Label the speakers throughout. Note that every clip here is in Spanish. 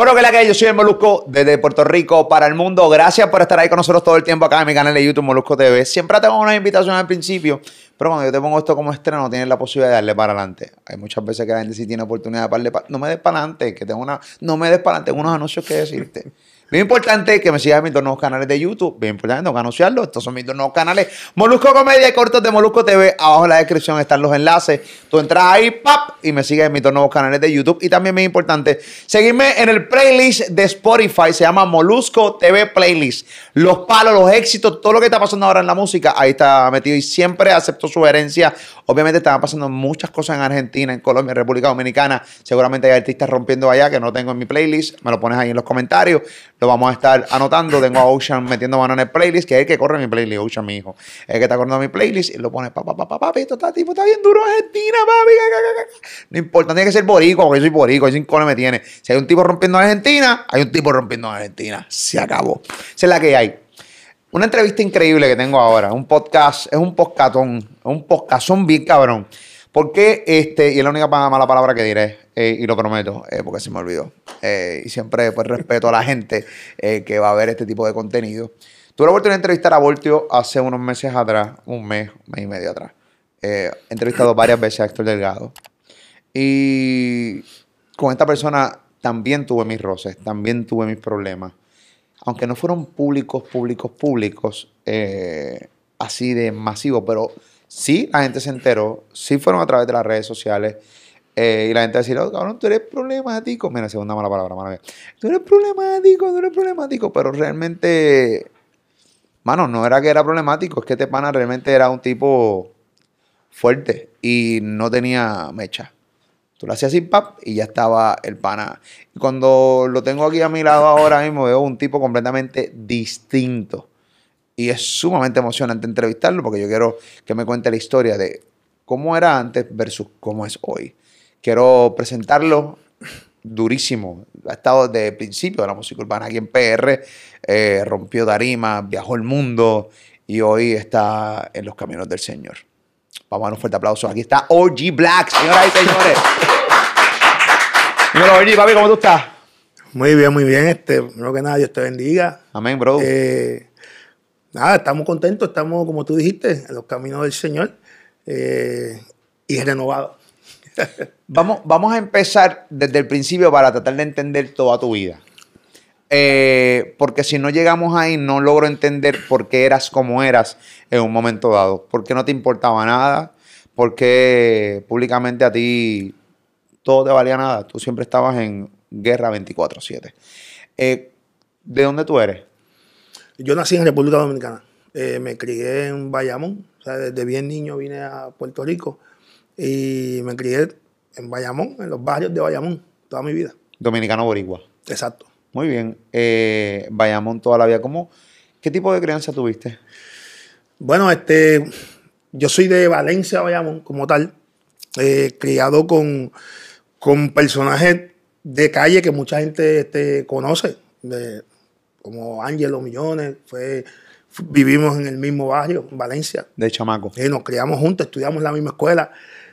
Speaker 1: Bueno, que la que yo soy el Molusco desde Puerto Rico para el mundo. Gracias por estar ahí con nosotros todo el tiempo acá en mi canal de YouTube Molusco TV. Siempre tengo una invitación al principio, pero cuando yo te pongo esto como estreno, tienes la posibilidad de darle para adelante. Hay muchas veces que la gente sí tiene oportunidad de darle para No me des para adelante, que tengo una. No me des para adelante, tengo unos anuncios que decirte. Bien importante que me sigas en mis dos nuevos canales de YouTube. Bien importante, tengo que anunciarlo. Estos son mis dos nuevos canales. Molusco Comedia y Cortos de Molusco TV. Abajo en la descripción están los enlaces. Tú entras ahí, pap, y me sigues en mis dos nuevos canales de YouTube. Y también es importante seguirme en el playlist de Spotify. Se llama Molusco TV Playlist. Los palos, los éxitos, todo lo que está pasando ahora en la música, ahí está metido. Y siempre acepto sugerencias. Obviamente están pasando muchas cosas en Argentina, en Colombia, en República Dominicana. Seguramente hay artistas rompiendo allá que no tengo en mi playlist. Me lo pones ahí en los comentarios lo vamos a estar anotando. Tengo a Ocean metiendo mano en el playlist, que es el que corre mi playlist, Ocean, mi hijo. Es el que está corriendo mi playlist y lo pone, papá, papá, papi, esto está, tipo, está bien duro Argentina, papi. No importa, tiene que ser borico, porque yo soy borico, y sin cole me tiene. Si hay un tipo rompiendo en Argentina, hay un tipo rompiendo en Argentina. Se acabó. Esa es la que hay. Una entrevista increíble que tengo ahora, un podcast, es un podcastón, un podcastón bien cabrón. Porque este, y es la única mala palabra que diré, eh, y lo prometo, eh, porque se me olvidó. Eh, y siempre pues respeto a la gente que va a ver este tipo de contenido. Tuve la oportunidad de entrevistar a Voltio hace unos meses atrás, un mes, un mes y medio atrás. he entrevistado varias veces a Héctor Delgado. Y con esta persona también tuve mis roces, también tuve mis problemas. Aunque no fueron públicos, públicos, públicos, así de masivo, pero Sí, la gente se enteró, sí fueron a través de las redes sociales. Eh, y la gente decía, oh, cabrón, tú eres problemático. Mira, segunda mala palabra, mala mía. Tú eres problemático, tú eres problemático. Pero realmente, mano, no era que era problemático, es que este pana realmente era un tipo fuerte y no tenía mecha. Tú lo hacías sin pap y ya estaba el pana. Y cuando lo tengo aquí a mi lado ahora mismo, veo un tipo completamente distinto. Y es sumamente emocionante entrevistarlo porque yo quiero que me cuente la historia de cómo era antes versus cómo es hoy. Quiero presentarlo durísimo. Ha estado desde el principio de la música urbana aquí en PR. Eh, rompió Darima, viajó el mundo y hoy está en los caminos del Señor. Vamos a dar un fuerte aplauso. Aquí está OG Black, señoras y señores. Dímelo, OG, papi, ¿cómo tú estás?
Speaker 2: Muy bien, muy bien. Este, primero que nada, Dios te bendiga.
Speaker 1: Amén, bro.
Speaker 2: Eh, nada, estamos contentos, estamos, como tú dijiste, en los caminos del Señor eh, y renovados.
Speaker 1: vamos, vamos a empezar desde el principio para tratar de entender toda tu vida. Eh, porque si no llegamos ahí, no logro entender por qué eras como eras en un momento dado. ¿Por qué no te importaba nada? ¿Por qué públicamente a ti todo te valía nada? Tú siempre estabas en guerra 24-7. Eh, ¿De dónde tú eres?
Speaker 2: Yo nací en República Dominicana. Eh, me crié en Bayamón. O sea, desde bien niño vine a Puerto Rico y me crié en Bayamón, en los barrios de Bayamón, toda mi vida.
Speaker 1: Dominicano boricua.
Speaker 2: Exacto.
Speaker 1: Muy bien. Eh, Bayamón toda la vida. ¿Cómo, ¿Qué tipo de crianza tuviste?
Speaker 2: Bueno, este, yo soy de Valencia, Bayamón, como tal. Eh, criado con, con personajes de calle que mucha gente este, conoce. De, como Ángelo Millones, fue, vivimos en el mismo barrio, en Valencia.
Speaker 1: De chamaco.
Speaker 2: Y nos criamos juntos, estudiamos en la misma escuela.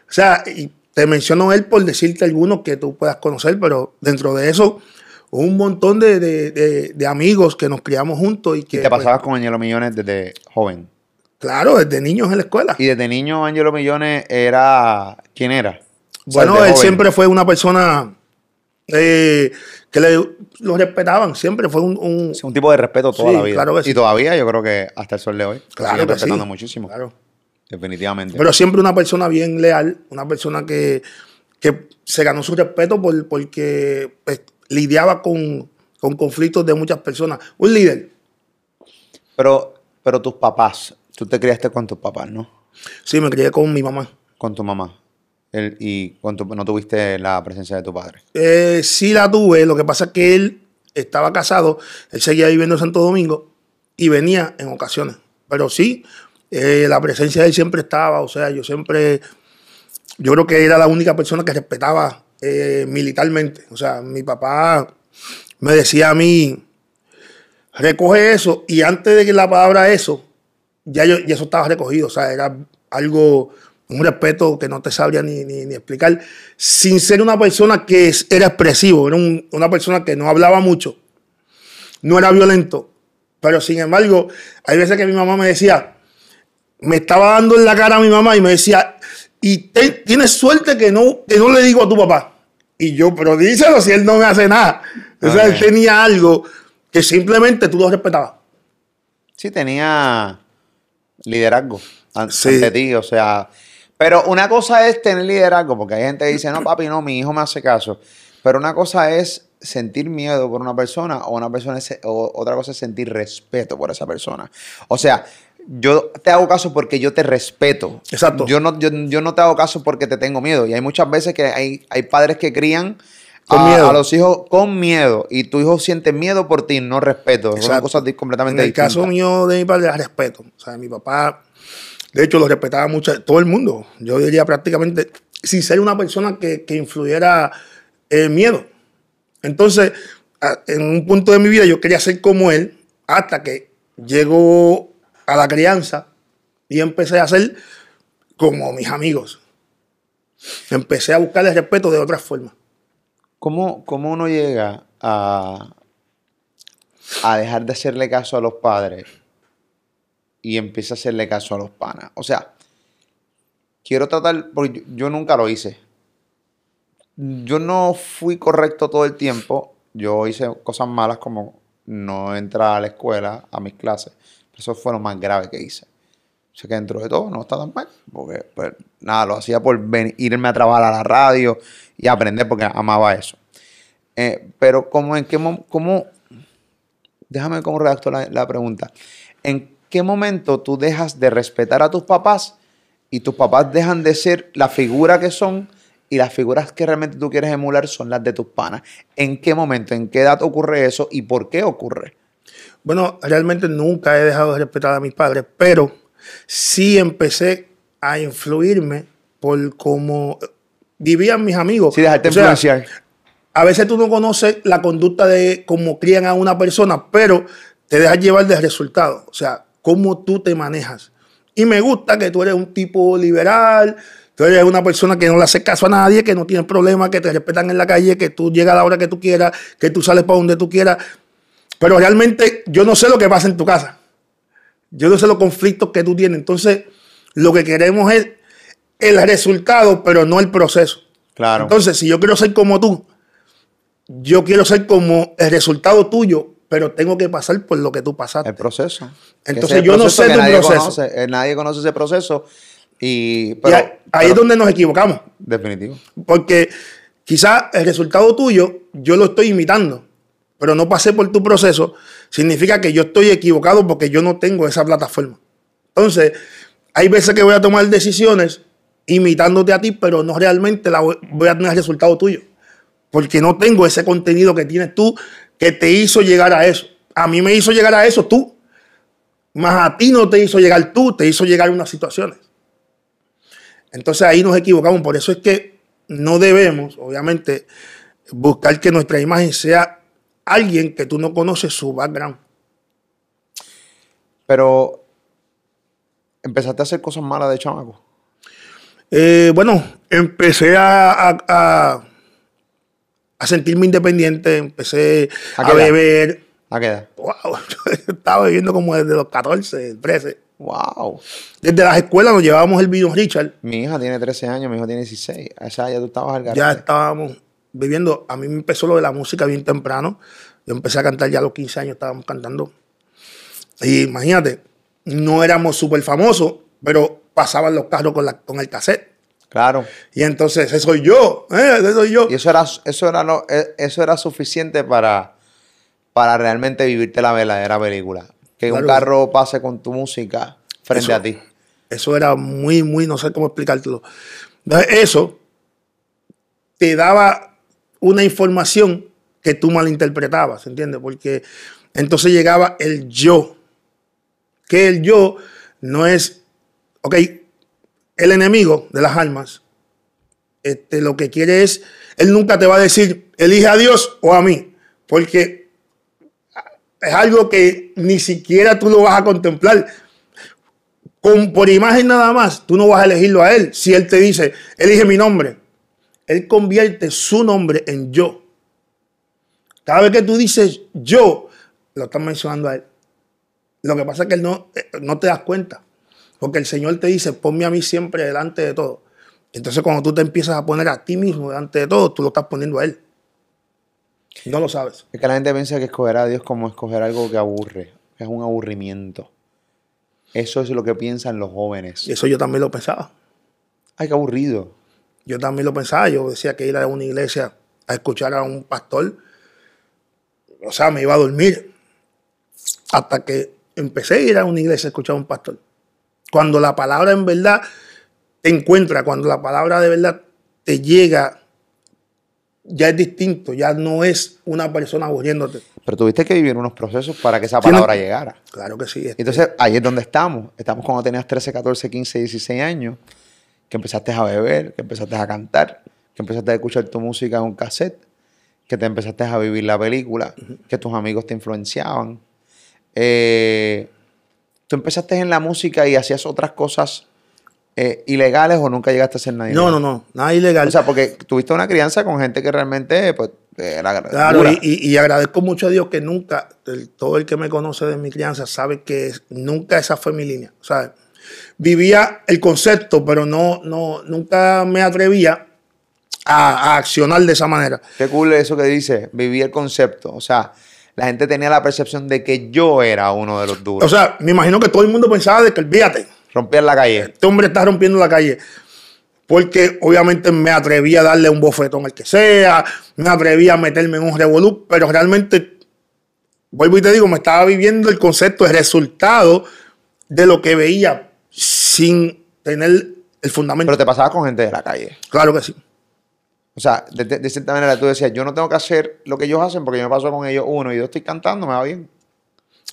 Speaker 2: O sea, y te menciono él por decirte algunos que tú puedas conocer, pero dentro de eso, un montón de, amigos que nos criamos juntos. ¿Y que,
Speaker 1: te pasabas con Ángelo Millones desde joven?
Speaker 2: Claro, desde niños en la escuela.
Speaker 1: ¿Y desde niño Ángelo Millones era... ¿Quién era?
Speaker 2: Bueno, él siempre fue una persona eh, que lo respetaban, siempre fue un,
Speaker 1: un... tipo de respeto toda la vida.
Speaker 2: Claro
Speaker 1: Y todavía yo creo que hasta el sol de hoy.
Speaker 2: Claro que
Speaker 1: respetando muchísimo. Claro. Definitivamente.
Speaker 2: Pero siempre una persona bien leal, una persona que, se ganó su respeto por, porque pues, lidiaba con, conflictos de muchas personas. Un líder.
Speaker 1: Pero, pero tus papás, tú te criaste con tus papás, ¿no?
Speaker 2: Sí, me crié con mi mamá.
Speaker 1: Con tu mamá. ¿Y cuánto, no tuviste la presencia de tu padre?
Speaker 2: Eh, sí la tuve, lo que pasa es que él estaba casado, él seguía viviendo en Santo Domingo y venía en ocasiones. Pero sí, eh, la presencia de él siempre estaba, o sea, yo siempre, yo creo que era la única persona que respetaba eh, militarmente. O sea, mi papá me decía a mí, recoge eso, y antes de que la palabra eso, ya, yo, ya eso estaba recogido, o sea, era algo un respeto que no te sabría ni, ni, explicar, sin ser una persona que era expresivo, era un- una persona que no hablaba mucho, no era violento, pero sin embargo, hay veces que mi mamá me decía, me estaba dando en la cara a mi mamá y me decía, y te- tienes suerte que no, que no le digo a tu papá. Y yo, pero díselo si él no me hace nada. O sea, él
Speaker 1: Ok.
Speaker 2: tenía algo que simplemente tú lo respetabas.
Speaker 1: Sí, tenía liderazgo
Speaker 2: Sí.
Speaker 1: ante ti, o sea. Pero una cosa es tener liderazgo, porque hay gente que dice, no, papi, no, mi hijo me hace caso. Pero una cosa es sentir miedo por una persona, o una persona es- o otra cosa es sentir respeto por esa persona. O sea, yo te hago caso porque yo te respeto.
Speaker 2: Exacto.
Speaker 1: Yo no, yo, yo no te hago caso porque te tengo miedo. Y hay muchas veces que hay, hay padres que crían
Speaker 2: Con
Speaker 1: a,
Speaker 2: miedo.
Speaker 1: a los hijos con miedo. Y tu hijo siente miedo por ti, no respeto. Son
Speaker 2: Exacto.
Speaker 1: cosas di- completamente
Speaker 2: En el caso mío de mi padre era respeto. O sea, mi papá, de hecho, lo respetaba mucho todo el mundo. Yo diría prácticamente, sin ser una persona que, que influyera el miedo. Entonces, en un punto de mi vida yo quería ser como él hasta que llegó a la crianza y empecé a ser como mis amigos. Empecé a buscar el respeto de otra forma.
Speaker 1: ¿Cómo, cómo uno llega a, a dejar de hacerle caso a los padres y empieza a hacerle caso a los panas? O sea, quiero tratar, porque yo nunca lo hice. Yo no fui correcto todo el tiempo. Yo hice cosas malas como no entrar a la escuela, a mis clases. Eso fue lo más grave que hice. O sea que dentro de todo no está tan mal. Porque, pues, nada, lo hacía por ven- irme a trabajar a la radio y aprender porque amaba eso. Eh, pero, ¿cómo, en qué mo- cómo, déjame cómo redacto la, la pregunta. ¿En qué momento tú dejas de respetar a tus papás y tus papás dejan de ser la figura que son y las figuras que realmente tú quieres emular son las de tus panas? ¿En qué momento, en qué edad ocurre eso y por qué ocurre?
Speaker 2: Bueno, realmente nunca he dejado de respetar a mis padres, pero sí empecé a influirme por cómo vivían mis amigos.
Speaker 1: Sí, dejarte
Speaker 2: O sea,
Speaker 1: influenciar.
Speaker 2: A veces tú no conoces la conducta de cómo crían a una persona, pero te dejas llevar del resultado. O sea, cómo tú te manejas. Y me gusta que tú eres un tipo liberal, tú eres una persona que no le hace caso a nadie, que no tiene problemas, que te respetan en la calle, que tú llegas a la hora que tú quieras, que tú sales para donde tú quieras. Pero realmente yo no sé lo que pasa en tu casa. Yo no sé los conflictos que tú tienes. Entonces, lo que queremos es el resultado, pero no el proceso.
Speaker 1: Claro.
Speaker 2: Entonces, si yo quiero ser como tú, yo quiero ser como el resultado tuyo, pero tengo que pasar por lo que tú pasaste.
Speaker 1: El proceso.
Speaker 2: Entonces, yo no sé tu
Speaker 1: nadie
Speaker 2: proceso.
Speaker 1: Conoce, eh, nadie conoce ese proceso. Y, pero,
Speaker 2: ahí, ahí
Speaker 1: pero-
Speaker 2: es donde nos equivocamos.
Speaker 1: Definitivo.
Speaker 2: Porque quizás el resultado tuyo yo lo estoy imitando, pero no pasé por tu proceso, significa que yo estoy equivocado porque yo no tengo esa plataforma. Entonces, hay veces que voy a tomar decisiones imitándote a ti, pero no realmente voy, a tener el resultado tuyo. Porque no tengo ese contenido que tienes tú que te hizo llegar a eso. A mí me hizo llegar a eso tú. Más a ti no te hizo llegar tú, te hizo llegar unas situaciones. Entonces ahí nos equivocamos. Por eso es que no debemos, obviamente, buscar que nuestra imagen sea alguien que tú no conoces su background.
Speaker 1: Pero empezaste a hacer cosas malas de chamaco.
Speaker 2: Eh, bueno, empecé a, a- a- a sentirme independiente, empecé
Speaker 1: ¿A
Speaker 2: beber.
Speaker 1: ¿A qué edad?
Speaker 2: Wow, yo estaba bebiendo como desde los 14, 13.
Speaker 1: Wow.
Speaker 2: Desde las escuelas nos llevábamos el vino Richard.
Speaker 1: Mi hija tiene 13 años, mi hijo tiene 16. A esa edad ya tú estabas al
Speaker 2: Ya
Speaker 1: garete.
Speaker 2: estábamos viviendo. A mí me empezó lo de la música bien temprano. Yo empecé a cantar ya a los 15 años, estábamos cantando. Y imagínate, no éramos súper famosos, pero pasaban los carros con, la, con el cassette.
Speaker 1: Claro.
Speaker 2: Y entonces, ese soy yo, ¿eh? ese soy yo.
Speaker 1: Y eso era, eso era, lo- eh, eso era suficiente para, para realmente vivirte la verdadera película. Que un carro pase con tu música frente
Speaker 2: Eso.
Speaker 1: a ti.
Speaker 2: Eso era muy, muy, no sé cómo explicártelo. Entonces, Eso te daba una información que tú malinterpretabas, ¿entiendes? Porque entonces llegaba el yo. Que el yo no es, ok, el enemigo de las almas, este, lo que quiere es, él nunca te va a decir, elige a Dios o a mí, porque es algo que ni siquiera tú lo vas a contemplar con, por imagen nada más, tú no vas a elegirlo a él. Si él te dice, elige mi nombre, él convierte su nombre en yo. Cada vez que tú dices yo, lo estás mencionando a él. Lo que pasa es que él no, eh, no te das cuenta. Porque el Señor te dice, ponme a mí siempre delante de todo. Entonces cuando tú te empiezas a poner a ti mismo delante de todo, tú lo estás poniendo a Él. No lo sabes.
Speaker 1: Es que la gente piensa que escoger a Dios como escoger algo que aburre, que es un aburrimiento. Eso es lo que piensan los jóvenes.
Speaker 2: Y eso yo también lo pensaba.
Speaker 1: Ay, qué aburrido.
Speaker 2: Yo también lo pensaba. Yo decía que ir a una iglesia a escuchar a un pastor, o sea, me iba a dormir. Hasta que empecé a ir a una iglesia a escuchar a un pastor. Cuando la palabra en verdad te encuentra, cuando la palabra de verdad te llega, ya es distinto, ya no es una persona aburriéndote.
Speaker 1: Pero tuviste que vivir unos procesos para que esa palabra llegara.
Speaker 2: Claro que sí.
Speaker 1: este. Entonces, ahí es donde estamos. Estamos cuando tenías 13, 14, 15, 16 años, que empezaste a beber, que empezaste a cantar, que empezaste a escuchar tu música en un cassette, que te empezaste a vivir la película, que tus amigos te influenciaban. Eh, ¿Tú empezaste en la música y hacías otras cosas eh, ilegales o nunca llegaste a hacer nada
Speaker 2: No, no, no, nada ilegal.
Speaker 1: O sea, porque tuviste una crianza con gente que realmente, pues, era
Speaker 2: Claro, y, y, agradezco mucho a Dios que nunca, todo el que me conoce de mi crianza sabe que nunca esa fue mi línea. Sea, vivía el concepto, pero no, no, nunca me atrevía a, a accionar de esa manera.
Speaker 1: Qué cool eso que dice, vivía el concepto. O sea, la gente tenía la percepción de que yo era uno de los duros.
Speaker 2: O sea, me imagino que todo el mundo pensaba de que olvídate.
Speaker 1: Romper la calle.
Speaker 2: Este hombre está rompiendo la calle. Porque obviamente me atrevía a darle un bofetón al que sea, me atrevía a meterme en un revolú, pero realmente, vuelvo y te digo, me estaba viviendo el concepto, el resultado de lo que veía sin tener el fundamento.
Speaker 1: Pero te pasabas con gente de la calle.
Speaker 2: Claro que sí.
Speaker 1: O sea, de, cierta manera tú decías, yo no tengo que hacer lo que ellos hacen porque yo me paso con ellos uno y yo estoy cantando, me va bien.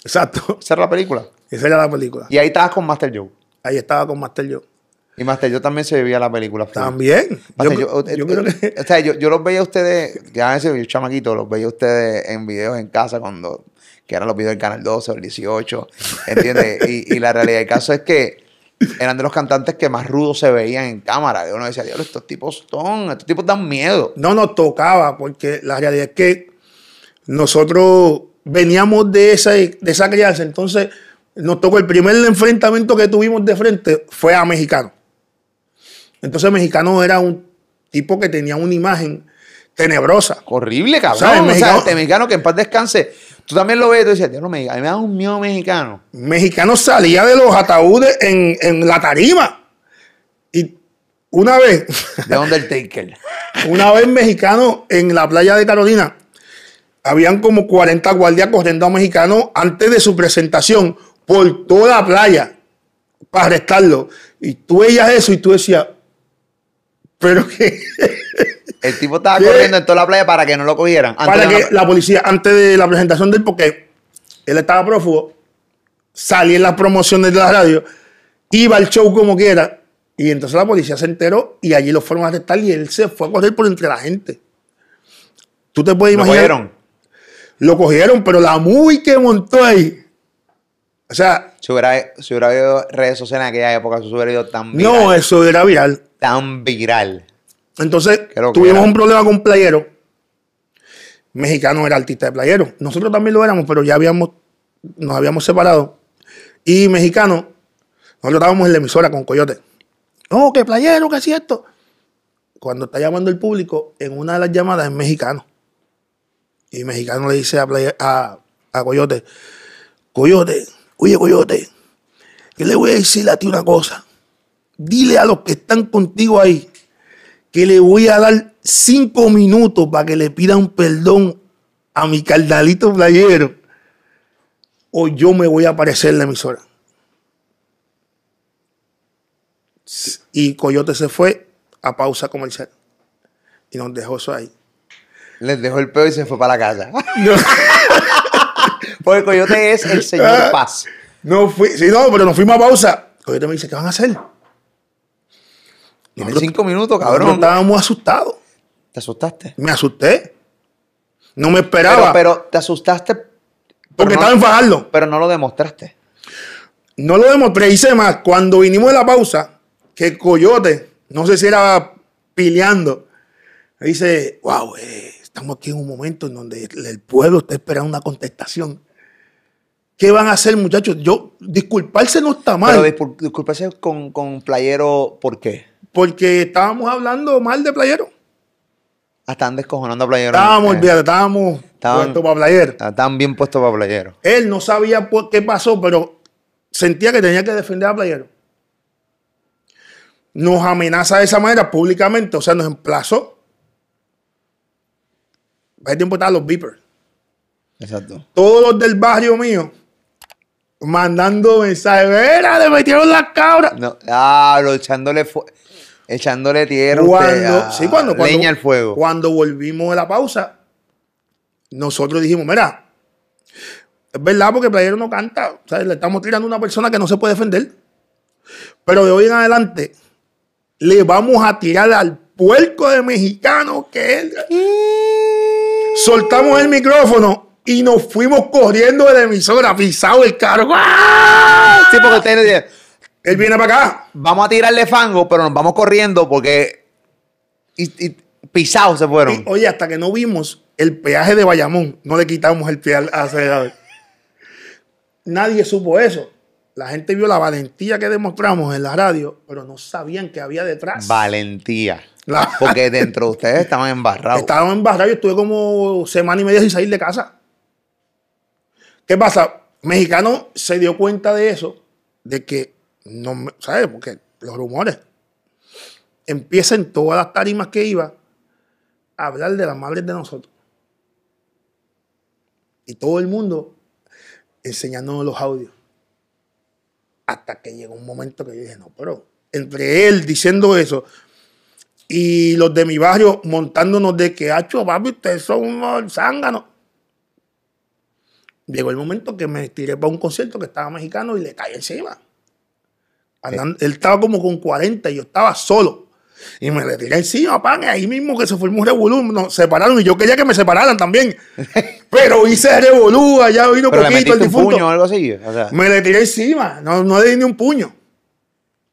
Speaker 2: Exacto.
Speaker 1: Esa era la película.
Speaker 2: Esa era la película.
Speaker 1: Y ahí estabas con Master Joe.
Speaker 2: Ahí estaba con Master Joe.
Speaker 1: Y Master Joe también se vivía la película.
Speaker 2: También.
Speaker 1: yo, creo que... O sea, yo, los veía a ustedes, ya veces yo chamaquito, los veía a ustedes en videos en casa cuando, que eran los videos del Canal 12 o el 18, ¿entiendes? y, y la realidad del caso es que eran de los cantantes que más rudos se veían en cámara. Y uno decía, Dios, estos tipos son, estos tipos dan miedo.
Speaker 2: No nos tocaba, porque la realidad es que nosotros veníamos de esa, de esa crianza. Entonces, nos tocó el primer enfrentamiento que tuvimos de frente fue a Mexicano. Entonces, Mexicano era un tipo que tenía una imagen tenebrosa.
Speaker 1: Horrible, cabrón. O sea, este mexicano que en paz descanse Tú también lo ves tú dices, Dios, no, me, a mí me da un miedo mexicano.
Speaker 2: Mexicano salía de los ataúdes en, la tarima. Y una vez.
Speaker 1: De Undertaker.
Speaker 2: una vez mexicano en la playa de Carolina. Habían como 40 guardias corriendo a mexicano antes de su presentación por toda la playa para arrestarlo. Y tú veías eso y tú decías, pero que
Speaker 1: el tipo estaba corriendo en toda la playa para que no lo cogieran.
Speaker 2: para que la... policía, antes de la presentación de él, porque él estaba prófugo, salía en las promociones de la radio, iba al show como quiera, y entonces la policía se enteró y allí lo fueron a arrestar y él se fue a correr por entre la gente. Tú te puedes imaginar. Lo cogieron. Lo cogieron, pero la muy que montó ahí. O sea.
Speaker 1: Si hubiera, si hubiera habido redes sociales en aquella época, eso hubiera ido tan viral.
Speaker 2: No, eso era viral.
Speaker 1: Tan viral.
Speaker 2: Entonces, tuvimos un problema con Playero. Mexicano era artista de Playero. Nosotros también lo éramos, pero ya habíamos, nos habíamos separado. Y Mexicano, nosotros estábamos en la emisora con Coyote. No, que Playero, que es esto. Cuando está llamando el público, en una de las llamadas es Mexicano. Y Mexicano le dice a, a, a Coyote, Coyote, oye Coyote, que le voy a decir a ti una cosa. Dile a los que están contigo ahí que le voy a dar cinco minutos para que le pidan perdón a mi cardalito playero o yo me voy a aparecer en la emisora. Y Coyote se fue a pausa comercial y nos dejó eso ahí.
Speaker 1: Les dejó el peo y se fue para la casa. Porque Coyote es el señor ah, paz.
Speaker 2: No fui, sí, no, pero nos fuimos a pausa. Coyote me dice, ¿qué van a hacer?
Speaker 1: Tiene cinco minutos, cabrón.
Speaker 2: estábamos asustados.
Speaker 1: ¿Te asustaste?
Speaker 2: Me asusté. No me esperaba.
Speaker 1: Pero, te asustaste.
Speaker 2: Porque estaba en
Speaker 1: Pero no lo demostraste.
Speaker 2: No lo demostré, hice más. Cuando vinimos de la pausa, que Coyote, no sé si era pileando, dice, wow, eh, estamos aquí en un momento en donde el pueblo está esperando una contestación. ¿Qué van a hacer, muchachos? Yo, disculparse no está mal.
Speaker 1: Pero discul- disculparse con, con Playero, ¿por qué?
Speaker 2: Porque estábamos hablando mal de Playero.
Speaker 1: Están descojonando a Playero.
Speaker 2: Estábamos,
Speaker 1: Eh,
Speaker 2: olvídate, estábamos
Speaker 1: estaban-
Speaker 2: puestos para Playero.
Speaker 1: Están bien puestos para Playero.
Speaker 2: Él no sabía por qué pasó, pero sentía que tenía que defender a Playero. Nos amenaza de esa manera públicamente, o sea, nos emplazó. Hace tiempo estaban los beepers.
Speaker 1: Exacto.
Speaker 2: Todos los del barrio mío mandando mensajes. Le metieron las cabras.
Speaker 1: No, ah, lo echándole, echándole tierra usted,
Speaker 2: Cuando, sí, cuando, cuando,
Speaker 1: leña al fuego.
Speaker 2: Cuando volvimos de la pausa, nosotros dijimos, mira, es verdad porque Playero no canta. O sea, le estamos tirando a una persona que no se puede defender. Pero de hoy en adelante, le vamos a tirar al puerco de mexicano que él. Soltamos el micrófono y nos fuimos corriendo de la emisora, pisado el carro. ¡Ah!
Speaker 1: Sí, porque ustedes dicen,
Speaker 2: Él viene para acá.
Speaker 1: vamos a tirarle fango, pero nos vamos corriendo porque y, y pisados se fueron.
Speaker 2: Y, oye, hasta que no vimos el peaje de Bayamón, no le quitamos el pie al acelerador. Nadie supo eso. La gente vio la valentía que demostramos en la radio, pero no sabían que había detrás.
Speaker 1: Valentía.
Speaker 2: La-
Speaker 1: Porque dentro de ustedes estaban embarrados.
Speaker 2: Estaban en barra, yo estuve como semana y media sin salir de casa. ¿Qué pasa? Mexicano se dio cuenta de eso, de que, no, ¿sabes? Porque los rumores. Empieza en todas las tarimas que iba a hablar de las madres de nosotros. Y todo el mundo enseñándonos los audios. Hasta que llegó un momento que yo dije, no, pero entre él diciendo eso y los de mi barrio montándonos de que, hacho, papi, ustedes son unos zánganos. Llegó el momento que me tiré para un concierto que estaba mexicano y le caí encima. Andando- él estaba como con 40 y yo estaba solo. Y me le tiré encima, pan, ahí mismo que se formó un revolú, nos separaron y yo quería que me separaran también. Pero hice revolú, allá vino
Speaker 1: pero le
Speaker 2: poquito el
Speaker 1: metiste un
Speaker 2: difunto.
Speaker 1: puño o algo así. O sea, o
Speaker 2: Me le tiré encima, no, no le di ni un puño.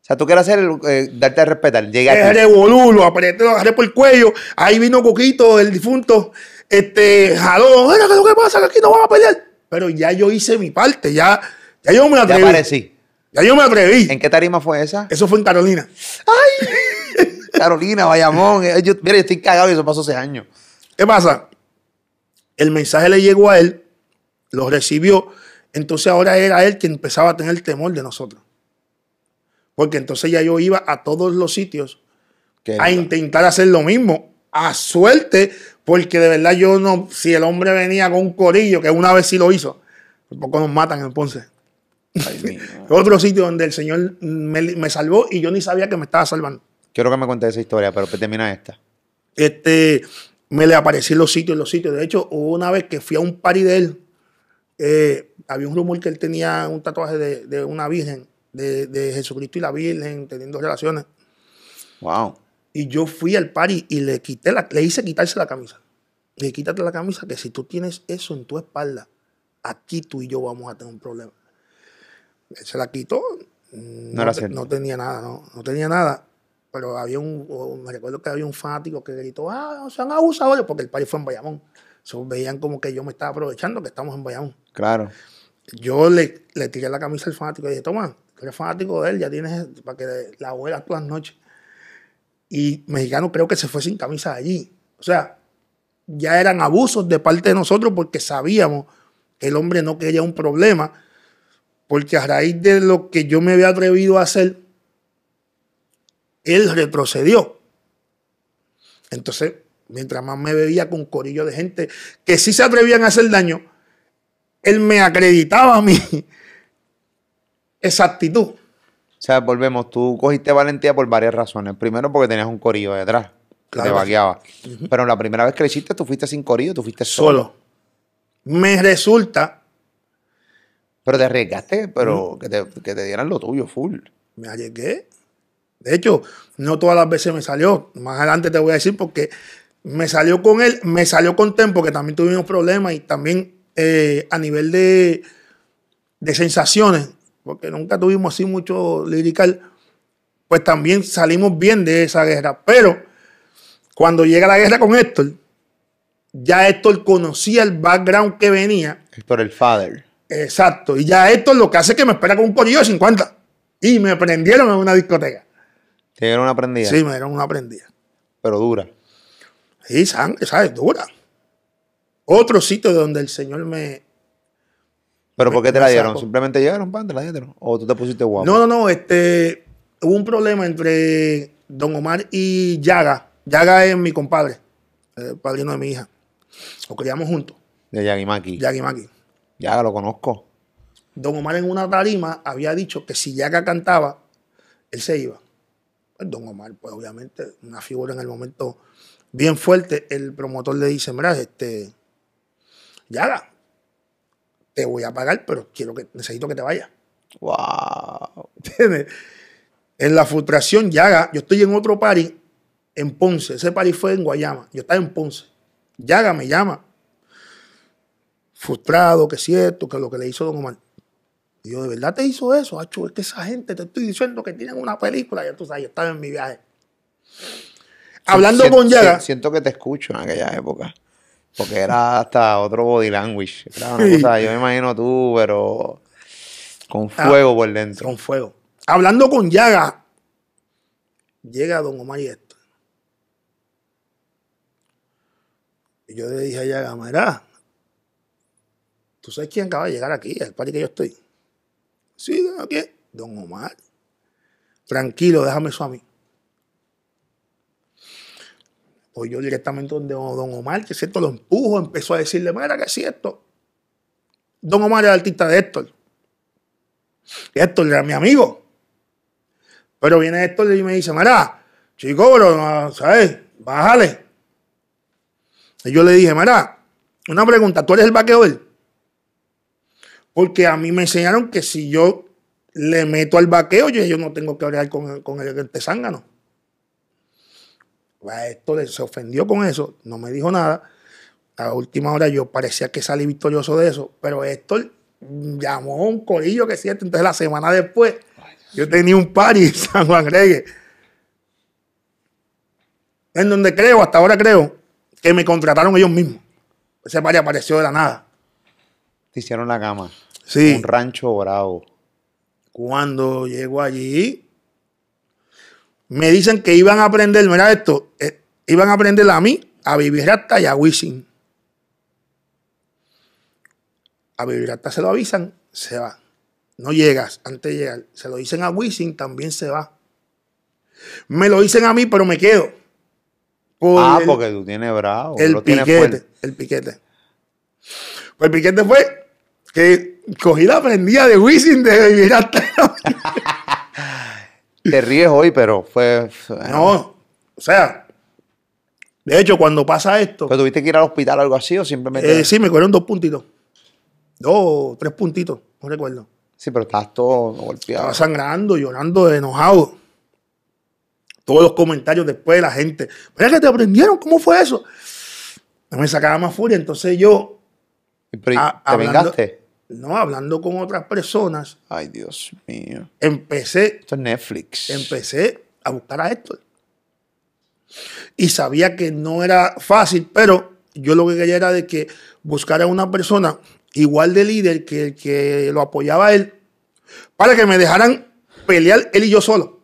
Speaker 1: sea, tú quieres hacer, eh, darte a respetar.
Speaker 2: El
Speaker 1: Llegaste.
Speaker 2: revolú, lo apreté, lo agarré por el cuello. Ahí vino Coquito, el difunto, este, jaló. ¿qué es lo que pasa? Que aquí no van a pelear. Pero ya yo hice mi parte, ya, ya yo me
Speaker 1: Ya
Speaker 2: atreví.
Speaker 1: aparecí.
Speaker 2: Ya yo me atreví.
Speaker 1: ¿En qué tarima fue esa?
Speaker 2: Eso fue en Carolina.
Speaker 1: Carolina, Bayamón. Eh, Yo, mira, yo estoy cagado y eso pasó hace años.
Speaker 2: ¿Qué pasa? El mensaje le llegó a él, lo recibió, entonces ahora era él quien empezaba a tener temor de nosotros. Porque entonces ya yo iba a todos los sitios a intentar hacer lo mismo. A suerte, porque de verdad yo no, si el hombre venía con un corillo, que una vez sí lo hizo, por poco nos matan en Ponce.
Speaker 1: Ay.
Speaker 2: Otro sitio donde el Señor me, me salvó y yo ni sabía que me estaba salvando.
Speaker 1: Quiero que me cuentes esa historia, pero pues termina esta.
Speaker 2: este, me le aparecí en los sitios, en los sitios. De hecho, hubo una vez que fui a un party de él, eh, había un rumor que él tenía un tatuaje de, de una virgen, de, de Jesucristo y la Virgen, teniendo relaciones.
Speaker 1: Wow.
Speaker 2: Y yo fui al party y le quité la, le hice quitarse la camisa. Le dije, quítate la camisa, que si tú tienes eso en tu espalda, aquí tú y yo vamos a tener un problema. Se la quitó. No,
Speaker 1: era
Speaker 2: te- no tenía nada, no, no tenía nada. Pero había un, me recuerdo que había un fanático que gritó, ah, son abusadores, porque el party fue en Bayamón. So, veían como que yo me estaba aprovechando que estamos en Bayamón.
Speaker 1: Claro.
Speaker 2: Yo le, le tiré la camisa al fanático y dije, toma, tú eres fanático de él, ya tienes para que la huelas todas las noches. Y mexicano creo que se fue sin camisa allí. O sea, ya eran abusos de parte de nosotros porque sabíamos que el hombre no quería un problema, porque a raíz de lo que yo me había atrevido a hacer, él retrocedió. Entonces, mientras más me bebía con corillo de gente que sí se atrevían a hacer daño, él me acreditaba a mí.
Speaker 1: O sea, volvemos. Tú cogiste valentía por varias razones. Primero, porque tenías un corillo detrás. Que
Speaker 2: Claro
Speaker 1: te
Speaker 2: que
Speaker 1: vaqueaba. Pero la primera vez que lo hiciste, tú fuiste sin corillo, tú fuiste solo.
Speaker 2: Solo. Me resulta,
Speaker 1: Pero te arriesgaste, pero que, te, que te dieran lo tuyo, full.
Speaker 2: me arriesgué. De hecho, no todas las veces me salió. Más adelante te voy a decir porque me salió con él, me salió con Tempo, que también tuvimos problemas y también eh, a nivel de, de sensaciones, porque nunca tuvimos así mucho lirical, pues también salimos bien de esa guerra. Pero cuando llega la guerra con Héctor, ya Héctor conocía el background que venía.
Speaker 1: Héctor el father.
Speaker 2: Exacto. Y ya Héctor lo que hace es que me espera con un corillo de 50. Y me prendieron en una discoteca.
Speaker 1: ¿Te dieron una prendida?
Speaker 2: Sí, me dieron una prendida.
Speaker 1: Pero dura.
Speaker 2: Sí, sangre, ¿sabes? Dura. Otro sitio donde el Señor me.
Speaker 1: ¿Pero por qué te la dieron? ¿Simplemente llegaron, pan, te la dieron? ¿O tú te pusiste guapo?
Speaker 2: No, no, no. Este, hubo un problema entre Don Omar y Yaga. Yaga es mi compadre, el padrino de mi hija. Lo criamos juntos,
Speaker 1: De Yagimaki.
Speaker 2: Yagi Maki.
Speaker 1: Ya lo conozco.
Speaker 2: Don Omar en una tarima había dicho que si Yaga cantaba, él se iba. Pues Don Omar, pues obviamente, una figura en el momento bien fuerte. El promotor le dice, mira, este, Yaga, te voy a pagar, pero quiero que, necesito que te vayas.
Speaker 1: Wow.
Speaker 2: ¿Entiendes? En la frustración, Yaga, yo estoy en otro party en Ponce. Ese party fue en Guayama. Yo estaba en Ponce. Yaga me llama. Frustrado, que es cierto, que lo que le hizo Don Omar. Y yo, ¿de verdad te hizo eso? Acho, es que esa gente, te estoy diciendo que tienen una película. Ya tú sabes, yo estaba en mi viaje. Hablando
Speaker 1: Siento-
Speaker 2: con Yaga.
Speaker 1: si- Siento que te escucho en aquella época. Porque era hasta otro body language. Era una cosa, yo me imagino tú, pero con
Speaker 2: Ah,
Speaker 1: fuego por dentro.
Speaker 2: Con fuego. Hablando con Yaga, llega Don Omar y esto. Y yo le dije a Yaga, mira, ¿tú sabes quién acaba de llegar aquí? El party que yo estoy. Sí, ¿aquí? Don Omar. Tranquilo, déjame eso a mí. Pues yo directamente donde Don Omar, que es cierto, lo empujo, empezó a decirle, mira, que es cierto. Don Omar era artista de Héctor. Héctor era mi amigo. Pero viene Héctor y me dice, mira, chico, pero, ¿sabes? Bájale. Y yo le dije, mira, una pregunta, ¿tú eres el él? Porque a mí me enseñaron que si yo le meto al vaqueo, yo, no tengo que hablar con, con el, el tezángano. Héctor se ofendió con eso, no me dijo nada. A última hora yo parecía que salí victorioso de eso, pero Héctor llamó a un corillo que es cierto. Entonces la semana después yo tenía un party en San Juan Reggae. En donde creo, hasta ahora creo, que me contrataron ellos mismos. Ese party apareció de la nada.
Speaker 1: Te hicieron la cama.
Speaker 2: Sí.
Speaker 1: Un rancho bravo.
Speaker 2: Cuando llego allí, me dicen que iban a aprender, mira esto, eh, iban a aprender a mí a vivir hasta y a Wisin. A vivir hasta se lo avisan, se va. No llegas antes de llegar. Se lo dicen a Wisin, también se va. Me lo dicen a mí, pero me quedo. Por
Speaker 1: Ah,
Speaker 2: el-
Speaker 1: porque tú tienes bravo.
Speaker 2: el
Speaker 1: lo
Speaker 2: piquete, el piquete. Pues el piquete fue que cogí la prendida de Wisin de vivir hasta.
Speaker 1: Te ríes hoy, pero fue.
Speaker 2: No, o sea, de hecho, cuando pasa esto,
Speaker 1: ¿Pero tuviste que ir al hospital o algo así o simplemente.?
Speaker 2: eh, sí, me cogieron dos puntitos. Dos, tres puntitos, no recuerdo.
Speaker 1: Sí, pero estás todo golpeado.
Speaker 2: Estaba sangrando, llorando, enojado. Todos los comentarios después de la gente. Mira que te aprendieron, ¿cómo fue eso? No me sacaba más furia. Entonces yo,
Speaker 1: Y pero, ¿y
Speaker 2: ah,
Speaker 1: ¿Te
Speaker 2: hablando-
Speaker 1: vengaste?
Speaker 2: No, hablando con otras personas,
Speaker 1: Ay, Dios mío.
Speaker 2: empecé
Speaker 1: Esto es Netflix.
Speaker 2: empecé a buscar a Héctor. Y sabía que no era fácil, pero yo lo que quería era de que buscara una persona igual de líder que el que lo apoyaba a él, para que me dejaran pelear él y yo solo.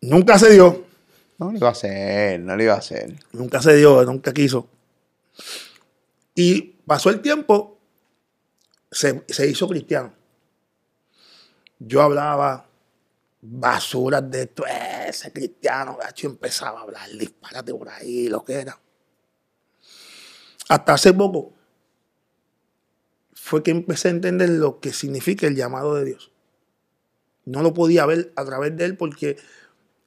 Speaker 2: Nunca se dio,
Speaker 1: No lo iba a hacer, no lo iba a hacer.
Speaker 2: nunca se dio, nunca quiso. Y pasó el tiempo, se, se hizo cristiano. Yo hablaba basuras de esto, "Eh, ese cristiano, gacho, empezaba a hablar, disparate por ahí, lo que era. Hasta hace poco fue que empecé a entender lo que significa el llamado de Dios. No lo podía ver a través de él porque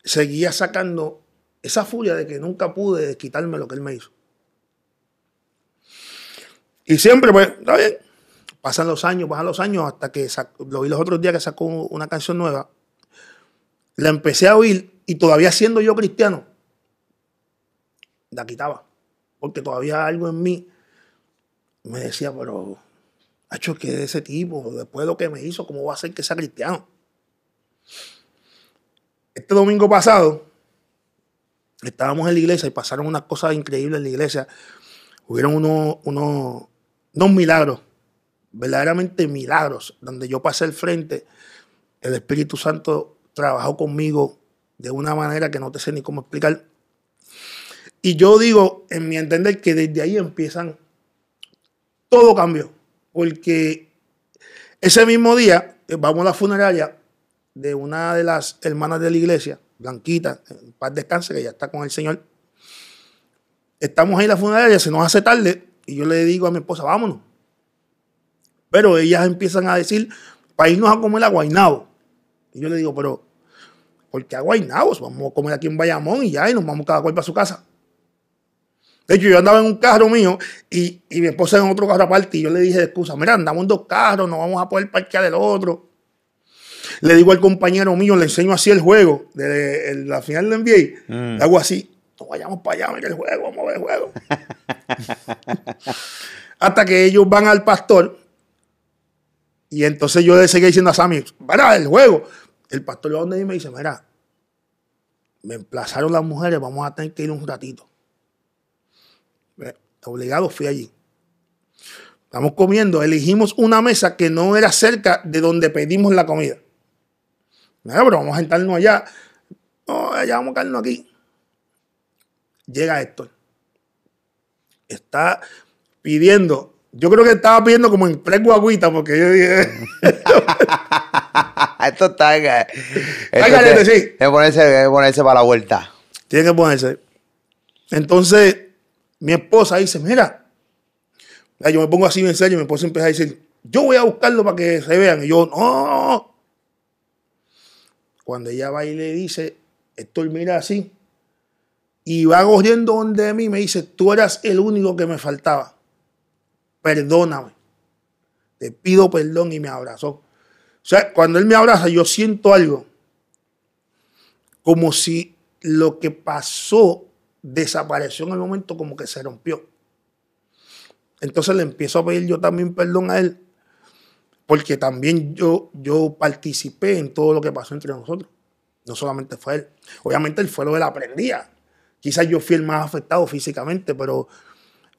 Speaker 2: seguía sacando esa furia de que nunca pude quitarme lo que él me hizo. Y siempre, pues, está bien. Pasan los años, pasan los años, hasta que sac- lo vi los otros días que sacó una canción nueva. La empecé a oír y todavía siendo yo cristiano, la quitaba. Porque todavía algo en mí me decía, pero hecho que ese tipo, después de lo que me hizo, ¿cómo va a ser que sea cristiano? Este domingo pasado, estábamos en la iglesia y pasaron unas cosas increíbles en la iglesia. Hubieron unos, unos milagros, verdaderamente milagros, donde yo pasé al frente, el Espíritu Santo trabajó conmigo de una manera que no te sé ni cómo explicar. Y yo digo, en mi entender, que desde ahí empiezan todo cambio. Porque ese mismo día eh, vamos a la funeraria de una de las hermanas de la iglesia, Blanquita, en paz descanse, que ya está con el Señor. Estamos ahí en la funeraria, se nos hace tarde, y yo le digo a mi esposa, vámonos. Pero ellas empiezan a decir, para irnos a comer a Guaynabo. Y yo le digo, pero, ¿por qué a Guaynabo? Vamos a comer aquí en Bayamón y ya, y nos vamos cada cual para su casa. De hecho, yo andaba en un carro mío y, mi esposa en otro carro aparte y yo le dije de excusa, mira, andamos en dos carros, no vamos a poder parquear el otro. Le digo al compañero mío, le enseño así el juego, de, la final de NBA, mm. hago así, vayamos para allá, mira el juego, vamos a ver el juego. Hasta que ellos van al pastor y entonces yo le seguí diciendo a Sammy, mira, el juego. El pastor va donde y me dice, mira, me emplazaron las mujeres, vamos a tener que ir un ratito. Obligado fui allí. Estamos comiendo, elegimos una mesa que no era cerca de donde pedimos la comida. Mira, pero vamos a sentarnos allá. No, allá vamos a quedarnos aquí. Llega Héctor. Está pidiendo. Yo creo que estaba pidiendo como en preguaguita porque yo dije.
Speaker 1: esto está. Esto Hay sí. que ponerse, ponerse para la vuelta.
Speaker 2: Tiene que ponerse. Entonces, mi esposa dice, mira, yo me pongo así en serio, mi esposa empieza a decir, yo voy a buscarlo para que se vean. Y yo, no. Cuando ella va y le dice, Héctor mira así, y va corriendo donde mí, me dice, tú eras el único que me faltaba. Perdóname. Te pido perdón y me abrazó. O sea, cuando él me abraza, yo siento algo. Como si lo que pasó desapareció en el momento como que se rompió. Entonces le empiezo a pedir yo también perdón a él, porque también yo, yo participé en todo lo que pasó entre nosotros. No solamente fue él. Obviamente él fue lo de la prendía. Quizás yo fui el más afectado físicamente, pero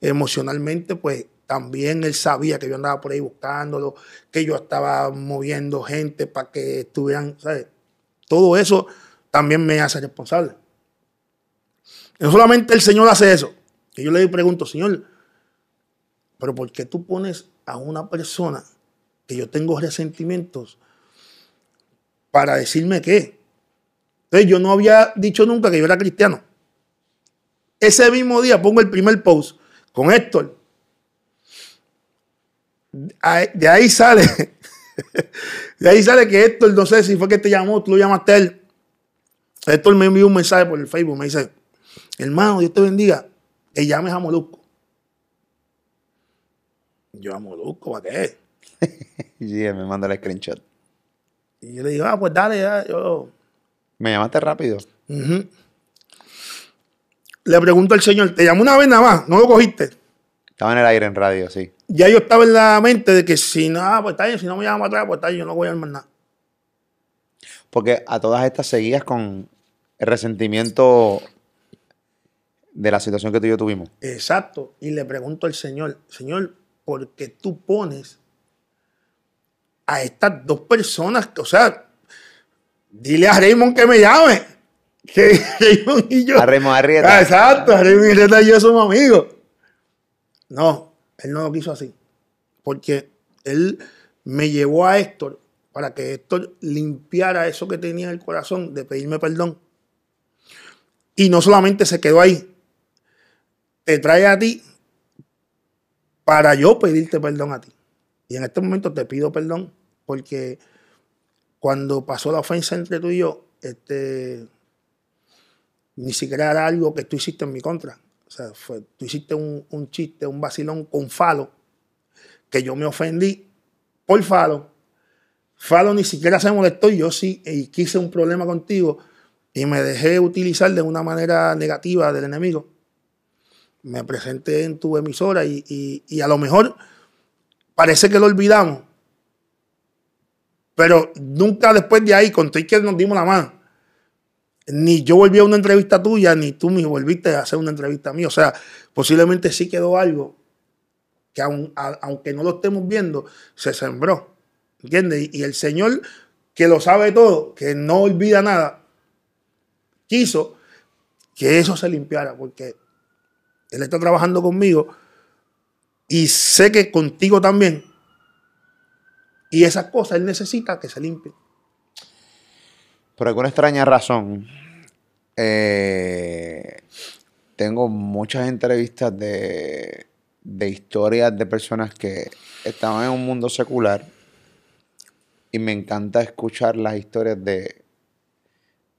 Speaker 2: emocionalmente, pues también él sabía que yo andaba por ahí buscándolo, que yo estaba moviendo gente para que estuvieran, ¿sabes? Todo eso también me hace responsable. No solamente el Señor hace eso. Que yo le pregunto, Señor, pero ¿por qué tú pones a una persona que yo tengo resentimientos para decirme qué? Entonces yo no había dicho nunca que yo era cristiano. Ese mismo día pongo el primer post con Héctor. De ahí sale, de ahí sale que Héctor, no sé si fue que te llamó, tú lo llamaste a él. Héctor me envió un mensaje por el Facebook, me dice, hermano, Dios te bendiga, que llames a Molusco. Yo a Molusco, ¿para qué?
Speaker 1: sí, me manda el screenshot.
Speaker 2: Y yo le digo, ah, pues dale, ya, yo.
Speaker 1: Me llamaste rápido.
Speaker 2: Le pregunto al señor, ¿te llamó una vez nada más? ¿No lo cogiste?
Speaker 1: Estaba en el aire en radio, sí.
Speaker 2: Ya yo estaba en la mente de que si no, pues está bien, si no me llama atrás, pues está bien, yo no voy a armar nada.
Speaker 1: Porque a todas estas seguías con el resentimiento de la situación que tú y yo tuvimos.
Speaker 2: Exacto. Y le pregunto al Señor, Señor, ¿por qué tú pones a estas dos personas? O sea, dile a Raymond que me llame. Que Raymond y yo.
Speaker 1: A Raymond Arrieta.
Speaker 2: Ah, exacto, a Raymond Arrieta y yo somos amigos. No, él no lo quiso así. Porque él me llevó a Héctor para que Héctor limpiara eso que tenía en el corazón de pedirme perdón. Y no solamente se quedó ahí, te trae a ti para yo pedirte perdón a ti. Y en este momento te pido perdón porque cuando pasó la ofensa entre tú y yo, este, ni siquiera era algo que tú hiciste en mi contra. O sea, fue, tú hiciste un, un chiste, un vacilón con Falo, que yo me ofendí por Falo. Falo ni siquiera se molestó y yo sí, y quise un problema contigo y me dejé utilizar de una manera negativa del enemigo me presenté en tu emisora y, a lo mejor parece que lo olvidamos. Pero nunca después de ahí, con que nos dimos la mano, ni yo volví a una entrevista tuya, ni tú me volviste a hacer una entrevista a mí. O sea, posiblemente sí quedó algo que aunque no lo estemos viendo, se sembró. ¿Entiendes? Y, el Señor, que lo sabe todo, que no olvida nada, quiso que eso se limpiara, porque Él está trabajando conmigo y sé que contigo también. Y esas cosas Él necesita que se limpien.
Speaker 1: Por alguna extraña razón, eh, tengo muchas entrevistas de, de historias de personas que estaban en un mundo secular y me encanta escuchar las historias de,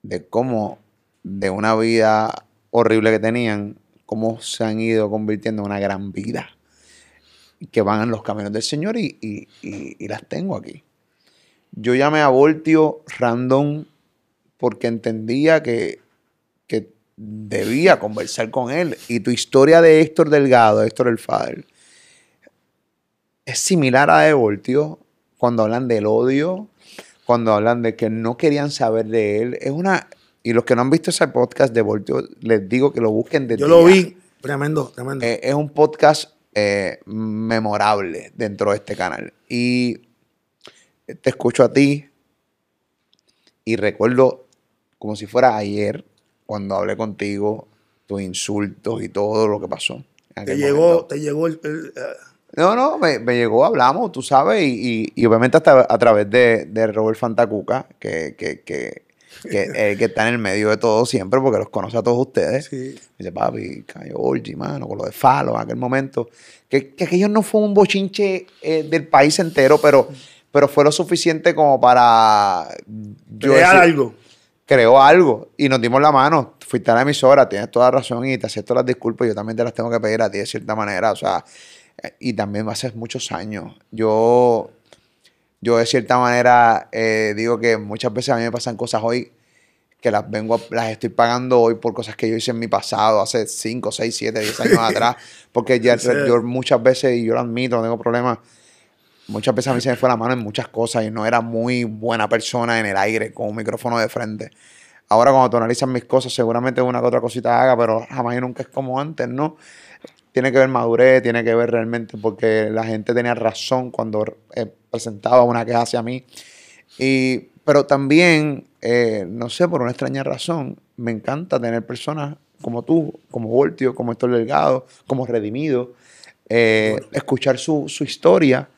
Speaker 1: de cómo de una vida horrible que tenían, cómo se han ido convirtiendo en una gran vida, que van en los caminos del Señor y, las tengo aquí. Yo llamé a Voltio random porque entendía que, que debía conversar con él. Y tu historia de Héctor Delgado, Héctor el Father, es similar a de Voltio, cuando hablan del odio, cuando hablan de que no querían saber de él. Es una. Y los que no han visto ese podcast de Voltio, les digo que lo busquen de
Speaker 2: Yo lo vi, tremendo, tremendo.
Speaker 1: Eh, es un podcast eh, memorable dentro de este canal. Y te escucho a ti y recuerdo como si fuera ayer cuando hablé contigo, tus insultos y todo lo que pasó.
Speaker 2: Te llegó, te llegó el eh,
Speaker 1: no, no, me, llegó, hablamos, tú sabes, y, obviamente hasta a través de, Robert Fantacuca, que, que, que, que, que está en el medio de todo siempre, porque los conoce a todos ustedes. Sí. dice, papi, cayó Orgi, mano, con lo de Falo en aquel momento. Que, que aquello no fue un bochinche eh, del país entero, pero, pero fue lo suficiente como para...
Speaker 2: Crear algo.
Speaker 1: Creó algo y nos dimos la mano. Fuiste a la emisora, tienes toda la razón y te acepto las disculpas. Yo también te las tengo que pedir a ti de cierta manera. O sea, y también hace muchos años. Yo, yo de cierta manera eh, digo que muchas veces a mí me pasan cosas hoy que las vengo, las estoy pagando hoy por cosas que yo hice en mi pasado, hace 5, 6, 7, 10 años atrás, porque ya yo muchas veces, y yo lo admito, no tengo problemas, muchas veces a mí se me fue la mano en muchas cosas y no era muy buena persona en el aire con un micrófono de frente. Ahora cuando tú analizas mis cosas, seguramente una que otra cosita haga, pero jamás y nunca es como antes, ¿no? tiene que ver madurez, tiene que ver realmente porque la gente tenía razón cuando eh, presentaba una queja hacia mí. Y, pero también, eh, no sé, por una extraña razón, me encanta tener personas como tú, como Voltio, como Héctor Delgado, como Redimido, eh, escuchar su, su historia,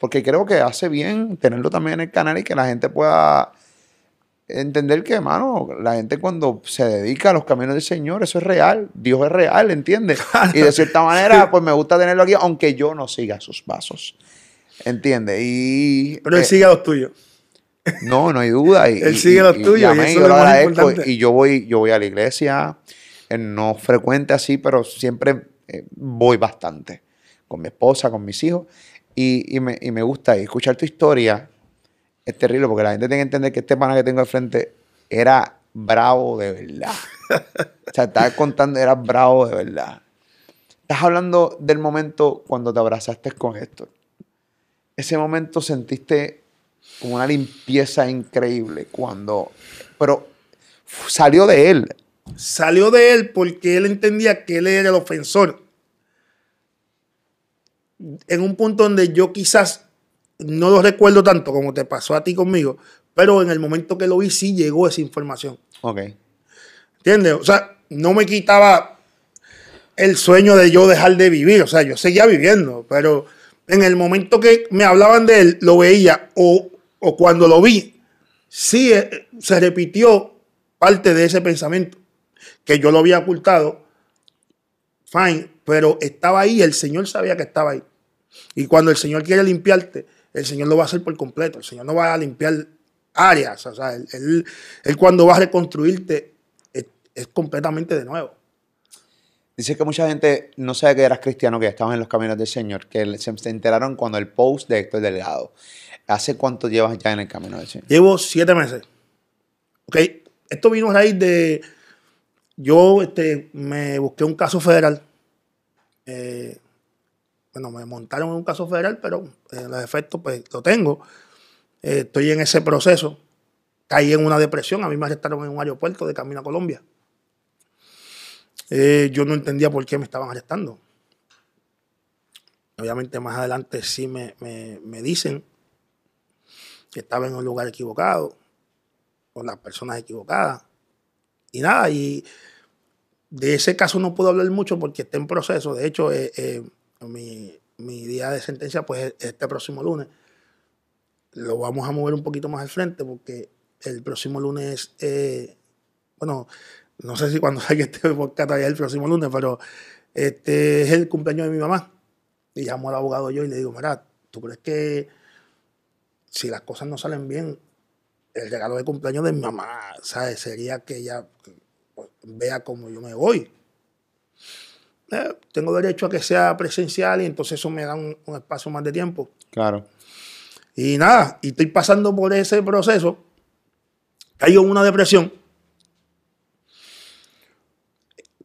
Speaker 1: porque creo que hace bien tenerlo también en el canal y que la gente pueda entender que, hermano, la gente cuando se dedica a los caminos del Señor, eso es real, Dios es real, ¿entiendes? Y de cierta manera, pues me gusta tenerlo aquí, aunque yo no siga sus pasos, ¿entiendes? Y,
Speaker 2: Pero él eh, sigue los tuyos.
Speaker 1: No, no hay duda. Y,
Speaker 2: él sigue los tuyos. Y,
Speaker 1: yo, lo agradezco, y yo voy, yo voy a la iglesia, no frecuente así, pero siempre eh, voy bastante con mi esposa, con mis hijos, y, me, gusta escuchar tu historia es terrible porque la gente tiene que entender que este pana que tengo al frente era bravo de verdad. o sea, estaba contando, era bravo de verdad. Estás hablando del momento cuando te abrazaste con Héctor. Ese momento sentiste como una limpieza increíble cuando... Pero salió de él.
Speaker 2: Salió de él porque él entendía que él era el ofensor. En un punto donde yo quizás no lo recuerdo tanto como te pasó a ti conmigo, pero en el momento que lo vi sí llegó esa información.
Speaker 1: Ok.
Speaker 2: ¿Entiendes? O sea, no me quitaba el sueño de yo dejar de vivir, o sea, yo seguía viviendo, pero en el momento que me hablaban de él, lo veía, o, o cuando lo vi, sí eh, se repitió parte de ese pensamiento, que yo lo había ocultado, fine, pero estaba ahí, el Señor sabía que estaba ahí. Y cuando el Señor quiere limpiarte, el Señor lo va a hacer por completo. El Señor no va a limpiar áreas. O sea, él, cuando va a reconstruirte es, completamente de nuevo.
Speaker 1: Dice que mucha gente no sabe que eras cristiano, que estabas en los caminos del Señor, que se enteraron cuando el post de Héctor Delgado. ¿Hace cuánto llevas ya en el camino del Señor?
Speaker 2: Llevo siete meses. Ok, esto vino a raíz de. Yo este, me busqué un caso federal. Eh, bueno, me montaron en un caso federal, pero eh, los efectos pues lo tengo. Eh, estoy en ese proceso. Caí en una depresión, a mí me arrestaron en un aeropuerto de camino a Colombia. Eh, yo no entendía por qué me estaban arrestando. Obviamente más adelante sí me, me dicen que estaba en un lugar equivocado, con las personas equivocadas. Y nada, y de ese caso no puedo hablar mucho porque está en proceso. De hecho, eh, eh, mi, día de sentencia pues este próximo lunes. Lo vamos a mover un poquito más al frente porque el próximo lunes, eh, bueno, no sé si cuando salga este podcast todavía el próximo lunes, pero este es el cumpleaños de mi mamá. Y llamo al abogado yo y le digo, mira, ¿tú crees que si las cosas no salen bien, el regalo de cumpleaños de mi mamá, ¿sabes? Sería que ella vea cómo yo me voy. Eh, tengo derecho a que sea presencial y entonces eso me da un, espacio más de tiempo.
Speaker 1: Claro.
Speaker 2: Y nada, y estoy pasando por ese proceso. Caigo en una depresión.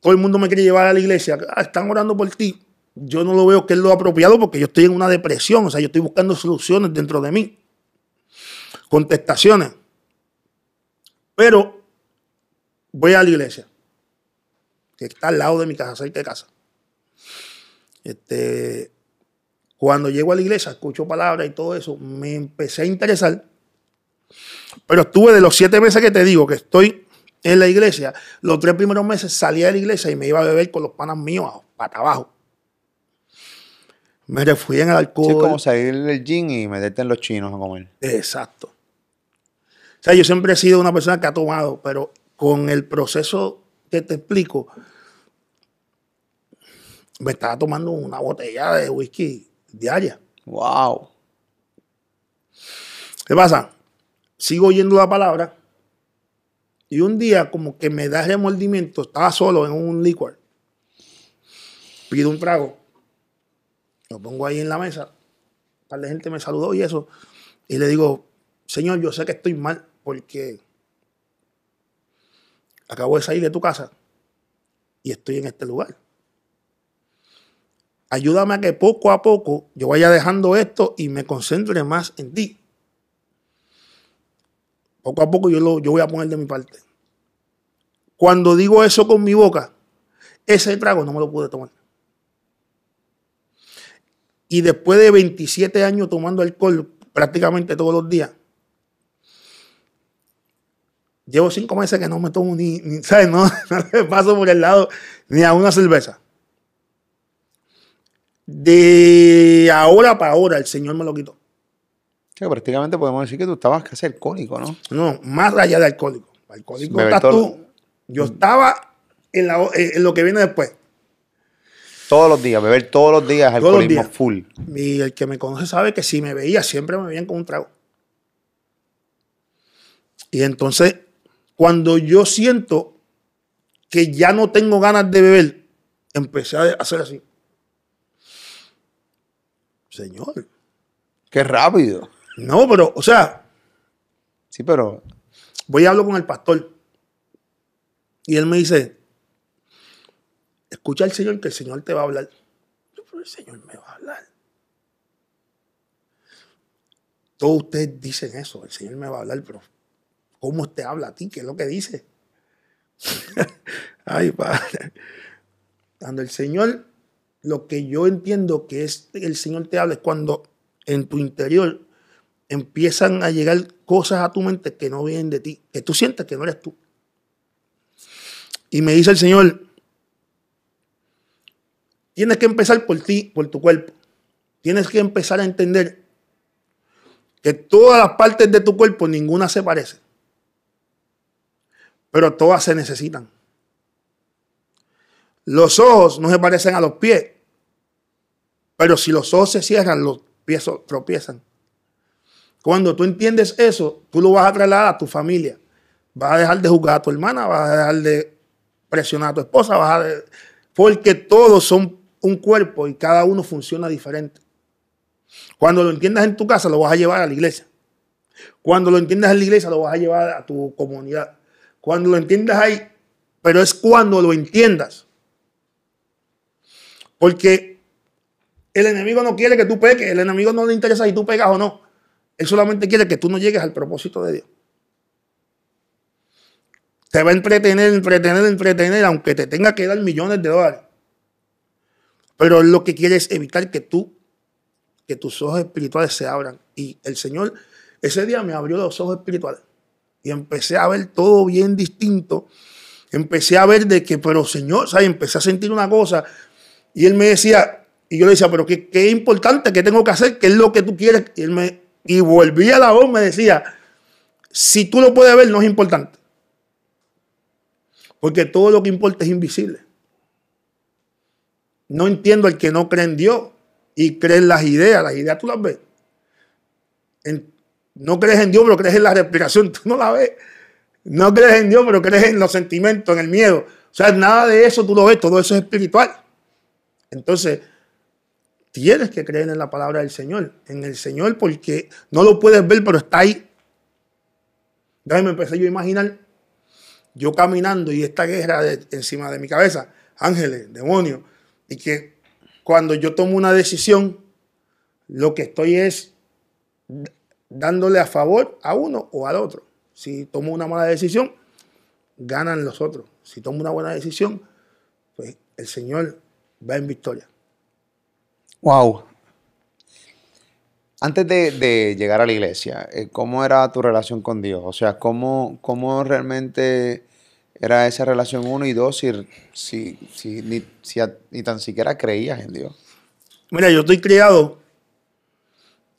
Speaker 2: Todo el mundo me quiere llevar a la iglesia. Ah, están orando por ti. Yo no lo veo que es lo apropiado porque yo estoy en una depresión. O sea, yo estoy buscando soluciones dentro de mí. Contestaciones. Pero voy a la iglesia, que está al lado de mi casa, cerca de casa. Este, cuando llego a la iglesia, escucho palabras y todo eso, me empecé a interesar. Pero estuve de los siete meses que te digo que estoy en la iglesia, los tres primeros meses salía de la iglesia y me iba a beber con los panas míos para abajo. Me refugié en el alcohol.
Speaker 1: es como salir del gym y meterte en los chinos a comer.
Speaker 2: Exacto. O sea, yo siempre he sido una persona que ha tomado, pero con el proceso que te explico, me estaba tomando una botella de whisky diaria.
Speaker 1: Wow.
Speaker 2: ¿Qué pasa? Sigo oyendo la palabra y un día como que me da remordimiento, estaba solo en un licor. Pido un trago, lo pongo ahí en la mesa, un par de gente me saludó y eso, y le digo, Señor, yo sé que estoy mal porque acabo de salir de tu casa y estoy en este lugar. Ayúdame a que poco a poco yo vaya dejando esto y me concentre más en ti. Poco a poco yo, lo, yo voy a poner de mi parte. Cuando digo eso con mi boca, ese trago no me lo pude tomar. Y después de 27 años tomando alcohol prácticamente todos los días, Llevo cinco meses que no me tomo ni, ¿sabes? No, no paso por el lado ni a una cerveza. De ahora para ahora el Señor me lo quitó.
Speaker 1: Que prácticamente podemos decir que tú estabas casi alcohólico, ¿no?
Speaker 2: No, más allá de alcohólico. Alcohólico estás tú. Yo estaba en, lo que viene después.
Speaker 1: Todos los días, beber todos los días alcoholismo full.
Speaker 2: Y el que me conoce sabe que si me veía, siempre me veían con un trago. Y entonces cuando yo siento que ya no tengo ganas de beber, empecé a hacer así. Señor.
Speaker 1: Qué rápido.
Speaker 2: No, pero, o sea.
Speaker 1: Sí, pero.
Speaker 2: Voy a hablar con el pastor. Y él me dice: Escucha al Señor que el Señor te va a hablar. Yo, pero el Señor me va a hablar. Todos ustedes dicen eso, el Señor me va a hablar, pero cómo te habla a ti, qué es lo que dice. Ay, padre. Cuando el Señor, lo que yo entiendo que es el Señor te habla es cuando en tu interior empiezan a llegar cosas a tu mente que no vienen de ti, que tú sientes que no eres tú. Y me dice el Señor, tienes que empezar por ti, por tu cuerpo. Tienes que empezar a entender que todas las partes de tu cuerpo, ninguna se parece pero todas se necesitan. Los ojos no se parecen a los pies, pero si los ojos se cierran, los pies tropiezan. Cuando tú entiendes eso, tú lo vas a trasladar a tu familia. Vas a dejar de jugar a tu hermana, vas a dejar de presionar a tu esposa, a porque todos son un cuerpo y cada uno funciona diferente. Cuando lo entiendas en tu casa, lo vas a llevar a la iglesia. Cuando lo entiendas en la iglesia, lo vas a llevar a tu comunidad. Cuando lo entiendas ahí, pero es cuando lo entiendas. Porque El enemigo no quiere que tú peques, el enemigo no le interesa si tú pegas o no. Él solamente quiere que tú no llegues al propósito de Dios. Te va a entretener, entretener, entretener, aunque te tenga que dar millones de dólares. Pero lo que quiere es evitar que tú, que tus ojos espirituales se abran. Y el Señor, ese día me abrió los ojos espirituales. Y empecé a ver todo bien distinto. Empecé a ver de que, pero Señor, ¿sabes? Empecé a sentir una cosa. Y Él me decía, y yo le decía, pero qué, qué importante, qué tengo que hacer, qué es lo que tú quieres. Y Él me, y volvía la voz, me decía, si tú lo puedes ver, no es importante. Porque todo lo que importa es invisible. No entiendo el que no cree en Dios y cree en las ideas. Las ideas tú las ves. no crees en Dios, pero crees en la respiración. Tú no la ves. No crees en Dios, pero crees en los sentimientos, en el miedo. O sea, nada de eso tú lo ves. Todo eso es espiritual. Entonces, tienes que creer en la palabra del Señor. En el Señor porque no lo puedes ver, pero está ahí. Entonces me empecé yo a imaginar yo caminando y esta guerra encima de mi cabeza, ángeles, demonios, y que cuando yo tomo una decisión, lo que estoy es dándole a favor a uno o al otro. Si tomo una mala decisión, ganan los otros. Si tomo una buena decisión, pues el Señor va en victoria.
Speaker 1: Wow. Antes de, llegar a la iglesia, eh, ¿cómo era tu relación con Dios? O sea, ¿cómo, cómo realmente era esa relación uno y dos si, si, ni, tan siquiera creías en Dios?
Speaker 2: Mira, yo estoy criado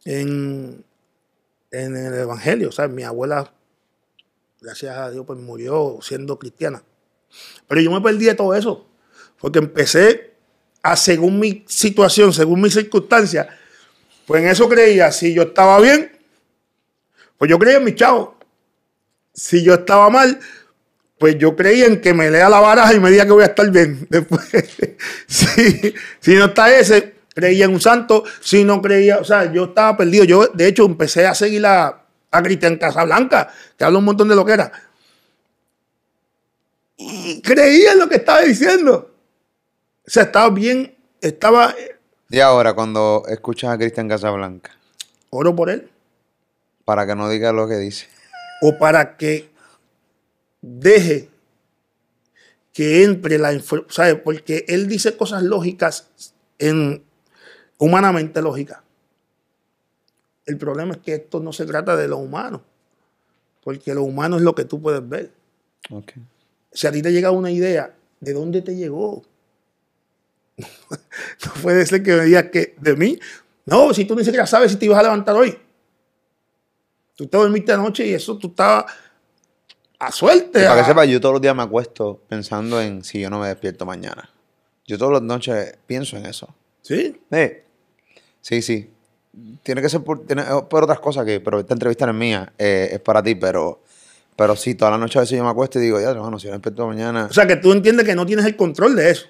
Speaker 2: en, en el Evangelio. Sea, mi abuela, gracias a Dios, pues murió siendo cristiana. Pero yo me perdí de todo eso. Porque empecé según mi situación, según mis circunstancias, pues en eso creía. Si yo estaba bien, pues yo creía en mi chavo. Si yo estaba mal, pues yo creía en que me lea la baraja y me diga que voy a estar bien. Después, si, si no está ese, creía en un santo. Si no creía, o sea, yo estaba perdido. Yo, de hecho, empecé a seguir a, a Cristian Casablanca, que habla un montón de lo que era. Y creía en lo que estaba diciendo. O sea, estaba bien, estaba...
Speaker 1: Y ahora, cuando escuchas a Cristian Casablanca.
Speaker 2: Oro por él.
Speaker 1: Para que no diga lo que dice.
Speaker 2: O para que deje que entre la información, Porque él dice cosas lógicas, en, humanamente lógicas. El problema es que esto no se trata de lo humano, porque lo humano es lo que tú puedes ver. Si a ti te llega una idea, ¿de dónde te llegó? no puede ser que me digas que de mí. No, si tú ni siquiera sabes si te ibas a levantar hoy. Tú te dormiste anoche y eso tú estabas a suerte.
Speaker 1: para que sepa, yo todos los días me acuesto pensando en si yo no me despierto mañana. Yo todas las noches pienso en eso.
Speaker 2: ¿Sí?
Speaker 1: Sí, sí. Tiene que ser por, otras cosas que, pero esta entrevista no es mía, eh, es para ti, pero, pero sí, todas las noches a veces yo me acuesto y digo, ya, bueno, si yo me despierto mañana.
Speaker 2: O sea, que tú entiendes que no tienes el control de eso.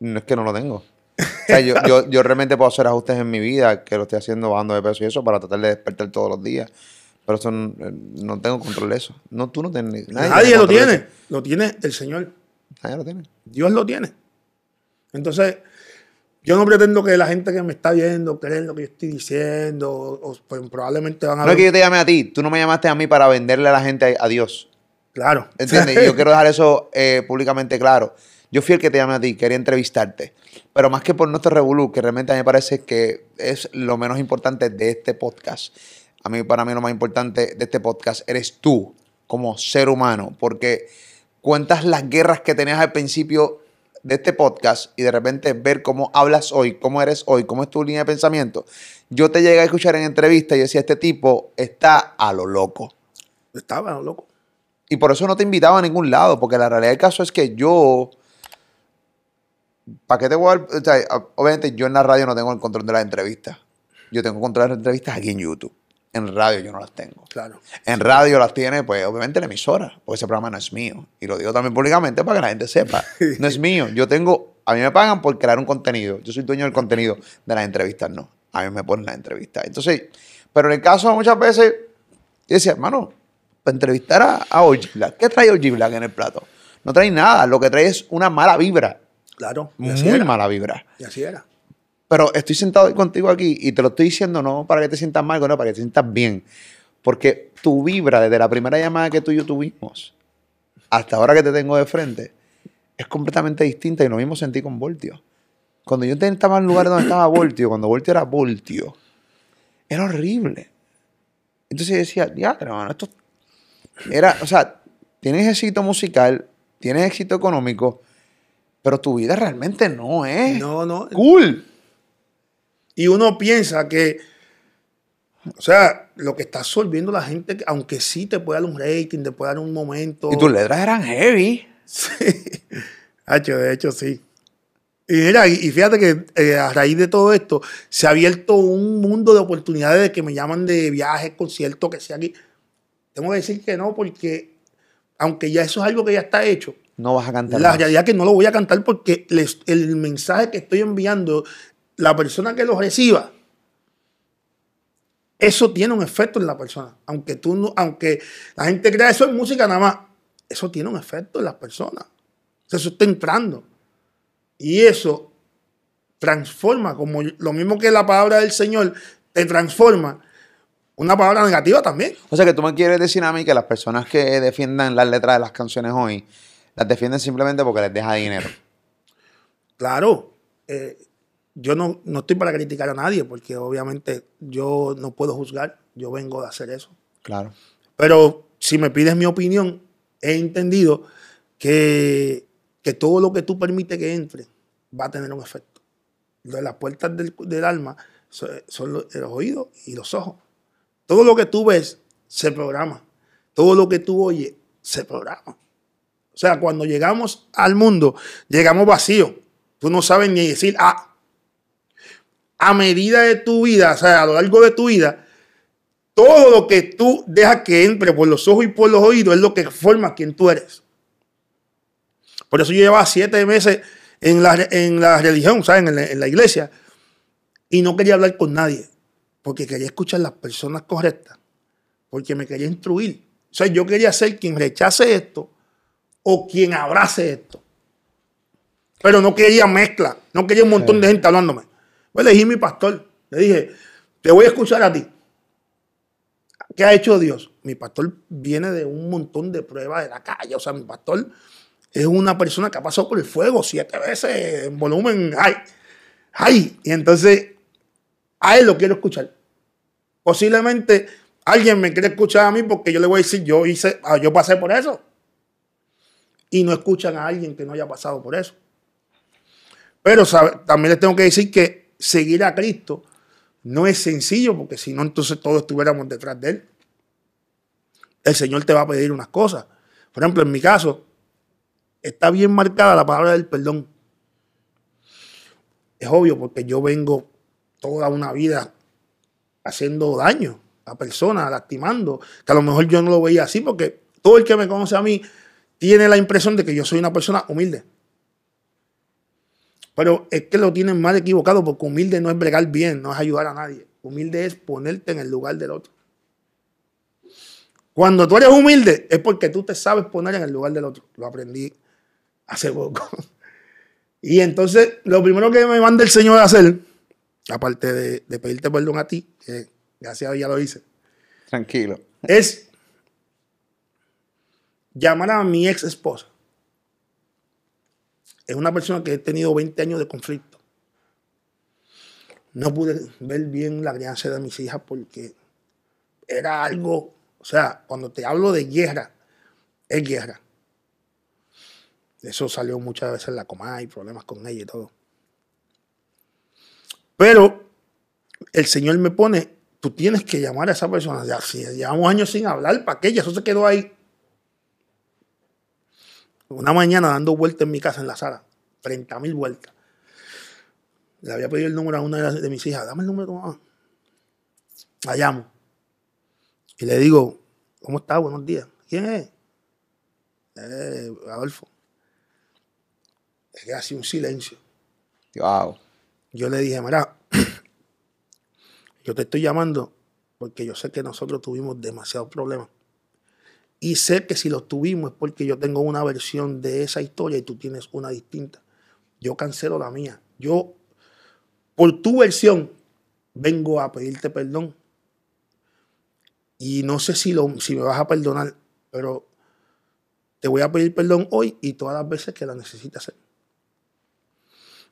Speaker 1: No es que no lo tengo. O sea, yo, yo, yo realmente puedo hacer ajustes en mi vida, que lo estoy haciendo bajando de peso y eso, para tratar de despertar todos los días. Pero eso eh, no, tengo control de eso. No, tú no tienes.
Speaker 2: Nadie, lo tiene. Lo tiene el Señor.
Speaker 1: Nadie lo tiene.
Speaker 2: Dios lo tiene. Entonces, yo no pretendo que la gente que me está viendo crea lo que yo estoy diciendo. O, pues, probablemente van a.
Speaker 1: No es que yo te llame a ti. Tú no me llamaste a mí para venderle a la gente a, Dios.
Speaker 2: Claro.
Speaker 1: ¿Entiendes? yo quiero dejar eso eh, públicamente claro. Yo fui el que te llamé a ti, quería entrevistarte. Pero más que por nuestro revolú, que realmente a mí me parece que es lo menos importante de este podcast a mí para mí lo más importante de este podcast eres tú como ser humano, porque cuentas las guerras que tenías al principio de este podcast y de repente ver cómo hablas hoy, cómo eres hoy, cómo es tu línea de pensamiento. Yo te llegué a escuchar en entrevista y decía, este tipo está a lo loco.
Speaker 2: Estaba a lo loco.
Speaker 1: Y por eso no te invitaba a ningún lado, porque la realidad del caso es que yo... ¿Para qué te voy a obviamente yo en la radio no tengo el control de las entrevistas. Yo tengo control de las entrevistas aquí en YouTube. En radio yo no las tengo.
Speaker 2: Claro.
Speaker 1: En radio las tiene, pues, obviamente la emisora, porque ese programa no es mío. Y lo digo también públicamente para que la gente sepa. No es mío. Yo tengo, a mí me pagan por crear un contenido. Yo soy dueño del contenido de las entrevistas, no. A mí me ponen las entrevistas. Entonces, pero en el caso muchas veces, yo decía, hermano, para entrevistar a, a Black, ¿qué trae OG Black en el plato? No trae nada. Lo que trae es una mala vibra.
Speaker 2: Claro.
Speaker 1: Muy mala vibra.
Speaker 2: Y así era.
Speaker 1: Pero estoy sentado contigo aquí y te lo estoy diciendo no para que te sientas mal, no, para que te sientas bien. Porque tu vibra desde la primera llamada que tú y yo tuvimos hasta ahora que te tengo de frente es completamente distinta y lo mismo sentí con Voltio. Cuando yo estaba en el lugar donde estaba Voltio, cuando Voltio era Voltio, era horrible. Entonces yo decía, ya, hermano, esto era, o sea, tienes éxito musical, tienes éxito económico, pero tu vida realmente no es
Speaker 2: No, no.
Speaker 1: cool.
Speaker 2: Y uno piensa que, o sea, lo que está absorbiendo la gente, aunque sí te puede dar un rating, te puede dar un momento.
Speaker 1: Y tus letras eran heavy.
Speaker 2: Sí. Hacho, de hecho, sí. Y mira, y fíjate que eh, a raíz de todo esto se ha abierto un mundo de oportunidades de que me llaman de viajes, conciertos, que sea aquí. Tengo que decir que no, porque aunque ya eso es algo que ya está hecho,
Speaker 1: No vas a cantar.
Speaker 2: la
Speaker 1: más.
Speaker 2: realidad es que no lo voy a cantar porque les- el mensaje que estoy enviando, la persona que lo reciba, eso tiene un efecto en la persona. Aunque tú no- aunque la gente crea eso es música nada más, eso tiene un efecto en las personas. O sea, Eso está entrando. Y eso transforma, como lo mismo que la palabra del Señor te transforma, una palabra negativa también.
Speaker 1: O sea que tú me quieres decir a mí que las personas que defiendan las letras de las canciones hoy, las defienden simplemente porque les deja dinero.
Speaker 2: Claro, eh, yo no, no estoy para criticar a nadie, porque obviamente yo no puedo juzgar, yo vengo de hacer eso.
Speaker 1: Claro.
Speaker 2: Pero si me pides mi opinión, he entendido que, que todo lo que tú permites que entre va a tener un efecto. De las puertas del, del alma so- son los, los oídos y los ojos. Todo lo que tú ves se programa. Todo lo que tú oyes se programa. O sea, cuando llegamos al mundo, llegamos vacíos. Tú no sabes ni decir, ah, a medida de tu vida, o sea, a lo largo de tu vida, todo lo que tú dejas que entre por los ojos y por los oídos es lo que forma quien tú eres. Por eso yo llevaba siete meses en la, en la religión, ¿saben? En la, en la iglesia, y no quería hablar con nadie, porque quería escuchar las personas correctas, porque me quería instruir. O sea, yo quería ser quien rechace esto o quien abrace esto. Pero no quería mezcla, no quería un montón de gente hablándome. Pues elegí mi pastor. Le dije, te voy a escuchar a ti. ¿Qué ha hecho Dios? Mi pastor viene de un montón de pruebas de la calle. O sea, mi pastor es una persona que ha pasado por el fuego siete veces en volumen. ¡Ay! ¡Ay! Y entonces, a él lo quiero escuchar. Posiblemente alguien me quiere escuchar a mí porque yo le voy a decir, yo hice, ah, yo pasé por eso. Y no escuchan a alguien que no haya pasado por eso. Pero también les tengo que decir que seguir a Cristo no es sencillo, porque si no, entonces todos estuviéramos detrás de Él. El Señor te va a pedir unas cosas. Por ejemplo, en mi caso, está bien marcada la palabra del perdón. Es obvio, porque yo vengo toda una vida haciendo daño a personas, lastimando, que a lo mejor yo no lo veía así, porque todo el que me conoce a mí tiene la impresión de que yo soy una persona humilde. Pero es que lo tienen mal equivocado, porque humilde no es bregar bien, no es ayudar a nadie. Humilde es ponerte en el lugar del otro. Cuando tú eres humilde es porque tú te sabes poner en el lugar del otro. Lo aprendí hace poco. Y entonces, lo primero que me manda el Señor a hacer, aparte de, de pedirte perdón a ti, que gracias a Dios ya lo hice,
Speaker 1: Tranquilo.
Speaker 2: es llamar a mi ex esposa. Es una persona que he tenido 20 años de conflicto. No pude ver bien la crianza de mis hijas porque era algo, o sea, cuando te hablo de guerra, es guerra. Eso salió muchas veces en la coma y problemas con ella y todo. Pero el Señor me pone, tú tienes que llamar a esa persona. Ya, si llevamos años sin hablar, ¿para qué? Ya eso se quedó ahí. Una mañana dando vueltas en mi casa en la sala, 30 mil vueltas. Le había pedido el número a una de, mis hijas, dame el número de tu mamá. La llamo. Y le digo, ¿cómo está? Buenos días. ¿Quién es? Eh, Adolfo. Es que hace un silencio.
Speaker 1: Wow.
Speaker 2: Yo le dije, mira, yo te estoy llamando porque yo sé que nosotros tuvimos demasiados problemas. Y sé que si los tuvimos es porque yo tengo una versión de esa historia y tú tienes una distinta. Yo cancelo la mía. Yo por tu versión, vengo a pedirte perdón. Y no sé si, lo, si me vas a perdonar, pero te voy a pedir perdón hoy y todas las veces que la necesites hacer.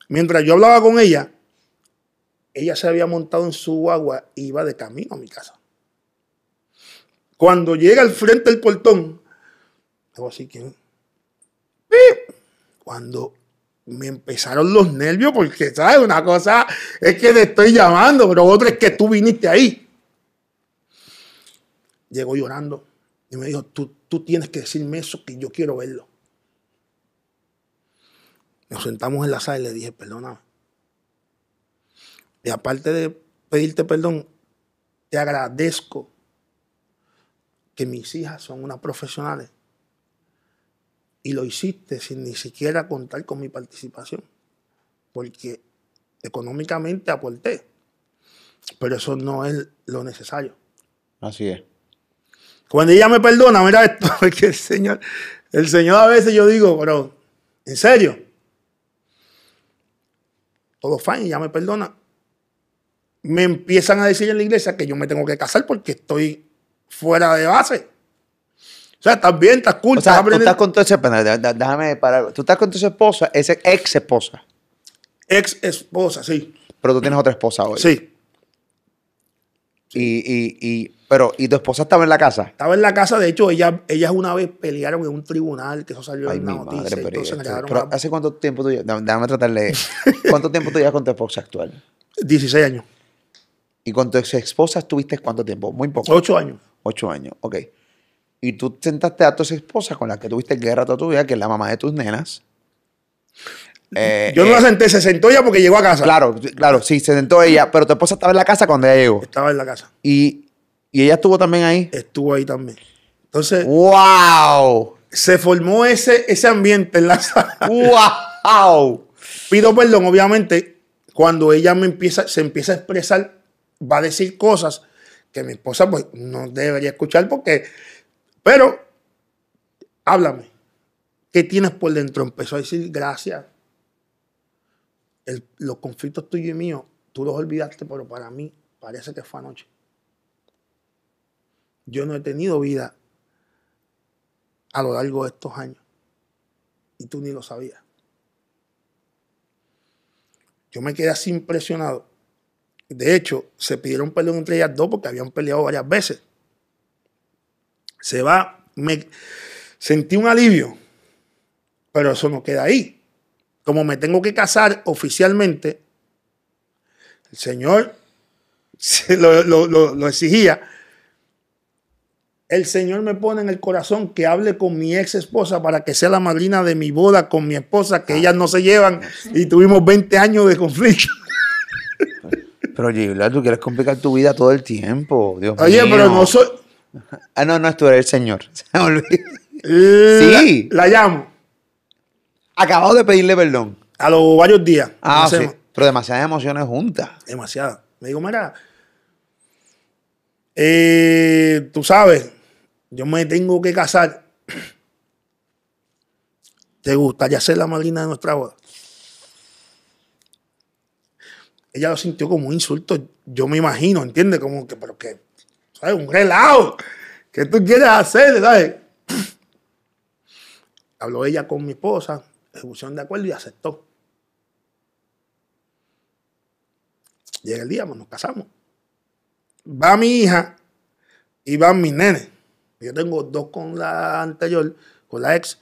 Speaker 2: Mientras yo hablaba con ella, ella se había montado en su agua y iba de camino a mi casa. Cuando llega al frente del portón, hago así que... Cuando me empezaron los nervios, porque, ¿sabes? Una cosa es que te estoy llamando, pero otra es que tú viniste ahí. Llegó llorando y me dijo, tú, tú tienes que decirme eso, que yo quiero verlo. Nos sentamos en la sala y le dije, perdóname. Y aparte de pedirte perdón, te agradezco que mis hijas son unas profesionales. Y lo hiciste sin ni siquiera contar con mi participación. Porque económicamente aporté. Pero eso no es lo necesario.
Speaker 1: Así es.
Speaker 2: Cuando ella me perdona, mira esto, porque el Señor, el Señor a veces yo digo, pero, ¿en serio? Todo fine, ella me perdona me empiezan a decir en la iglesia que yo me tengo que casar porque estoy fuera de base. O sea, estás bien, estás cool.
Speaker 1: O sea, tú estás con tu esposa, déjame parar. Tú estás con tu esposa, es ex esposa.
Speaker 2: Ex esposa, sí.
Speaker 1: Pero tú tienes otra esposa hoy.
Speaker 2: Sí.
Speaker 1: Y, y, y, pero, ¿y tu esposa estaba en la casa?
Speaker 2: Estaba en la casa, de hecho, ella, ellas una vez pelearon en un tribunal, que eso salió
Speaker 1: Ay,
Speaker 2: en la
Speaker 1: mi
Speaker 2: noticia.
Speaker 1: madre, pero,
Speaker 2: entonces me
Speaker 1: pero ¿hace cuánto tiempo tú llevas? Déjame tratarle. ¿Cuánto tiempo tú llevas con tu esposa actual?
Speaker 2: 16 años,
Speaker 1: ¿Y con tu ex esposa estuviste cuánto tiempo? Muy poco.
Speaker 2: 8 años.
Speaker 1: Ocho años, ok. Y tú sentaste a tu esposa con la que tuviste guerra toda tu vida, que es la mamá de tus nenas. Eh,
Speaker 2: Yo no
Speaker 1: eh,
Speaker 2: la senté, se sentó ella porque llegó a casa.
Speaker 1: Claro, claro, sí, se sentó ella, pero tu esposa estaba en la casa cuando ella llegó.
Speaker 2: Estaba en la casa.
Speaker 1: Y, y ella estuvo también ahí.
Speaker 2: Estuvo ahí también. Entonces,
Speaker 1: ¡Wow!
Speaker 2: se formó ese, ese ambiente en la sala.
Speaker 1: ¡Wow!
Speaker 2: Pido perdón, obviamente, cuando ella me empieza, se empieza a expresar, va a decir cosas que mi esposa pues no debería escuchar porque, pero, háblame. ¿Qué tienes por dentro? Empezó a decir gracias. El- los conflictos tuyos y míos, tú los olvidaste, pero para mí parece que fue anoche. Yo no he tenido vida a lo largo de estos años. Y tú ni lo sabías. Yo me quedé así impresionado. De hecho, se pidieron perdón entre ellas dos porque habían peleado varias veces. Se va, me sentí un alivio, pero eso no queda ahí. Como me tengo que casar oficialmente, el Señor se lo, lo- lo- lo exigía. El Señor me pone en el corazón que hable con mi ex esposa para que sea la madrina de mi boda con mi esposa, que ellas no se llevan y tuvimos 20 años de conflicto.
Speaker 1: Pero Gibla, tú quieres complicar tu vida todo el tiempo. Dios
Speaker 2: Oye,
Speaker 1: mío.
Speaker 2: pero no soy.
Speaker 1: Ah, no, no, tú eres el Señor. Se me olvidó.
Speaker 2: Sí. La, la llamo
Speaker 1: Acabado de pedirle perdón.
Speaker 2: a los varios días.
Speaker 1: Ah, sí. Pero demasiadas emociones juntas.
Speaker 2: Demasiada. Me digo, mira, eh, tú sabes, yo me tengo que casar. ¿Te gustaría ser la madrina de nuestra boda? Ella lo sintió como un insulto. Yo me imagino, ¿entiendes? Como que, pero que, ¿sabes? Un relajo. ¿Qué tú quieres hacer? ¿Sabes? Habló ella con mi esposa, pusieron de acuerdo y aceptó. Llega el día, pues nos casamos. Va mi hija y van mis nenes. Yo tengo dos con la anterior, con la ex,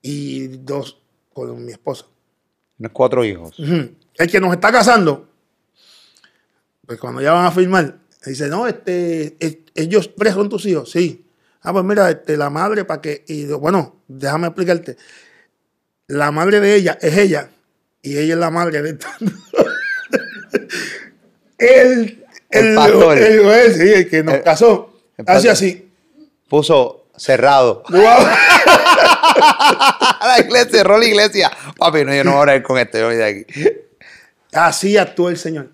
Speaker 2: y dos con mi esposa.
Speaker 1: Tienes cuatro hijos.
Speaker 2: Ujú. El que nos está casando, pues cuando ya van a firmar, dice, no, este, es- ellos tres son tus hijos, sí. Ah, pues mira, este, la madre para que, y bueno, déjame explicarte. La madre de ella es ella, y ella es la madre de el,
Speaker 1: El pastor.
Speaker 2: el juez, sí, el que nos
Speaker 1: El-
Speaker 2: casó,
Speaker 1: el
Speaker 2: hace así.
Speaker 1: Puso cerrado.
Speaker 2: Wow.
Speaker 1: la iglesia, cerró la iglesia. Papi, no, yo no voy a orar con esto, yo voy de aquí.
Speaker 2: Así actuó el Señor.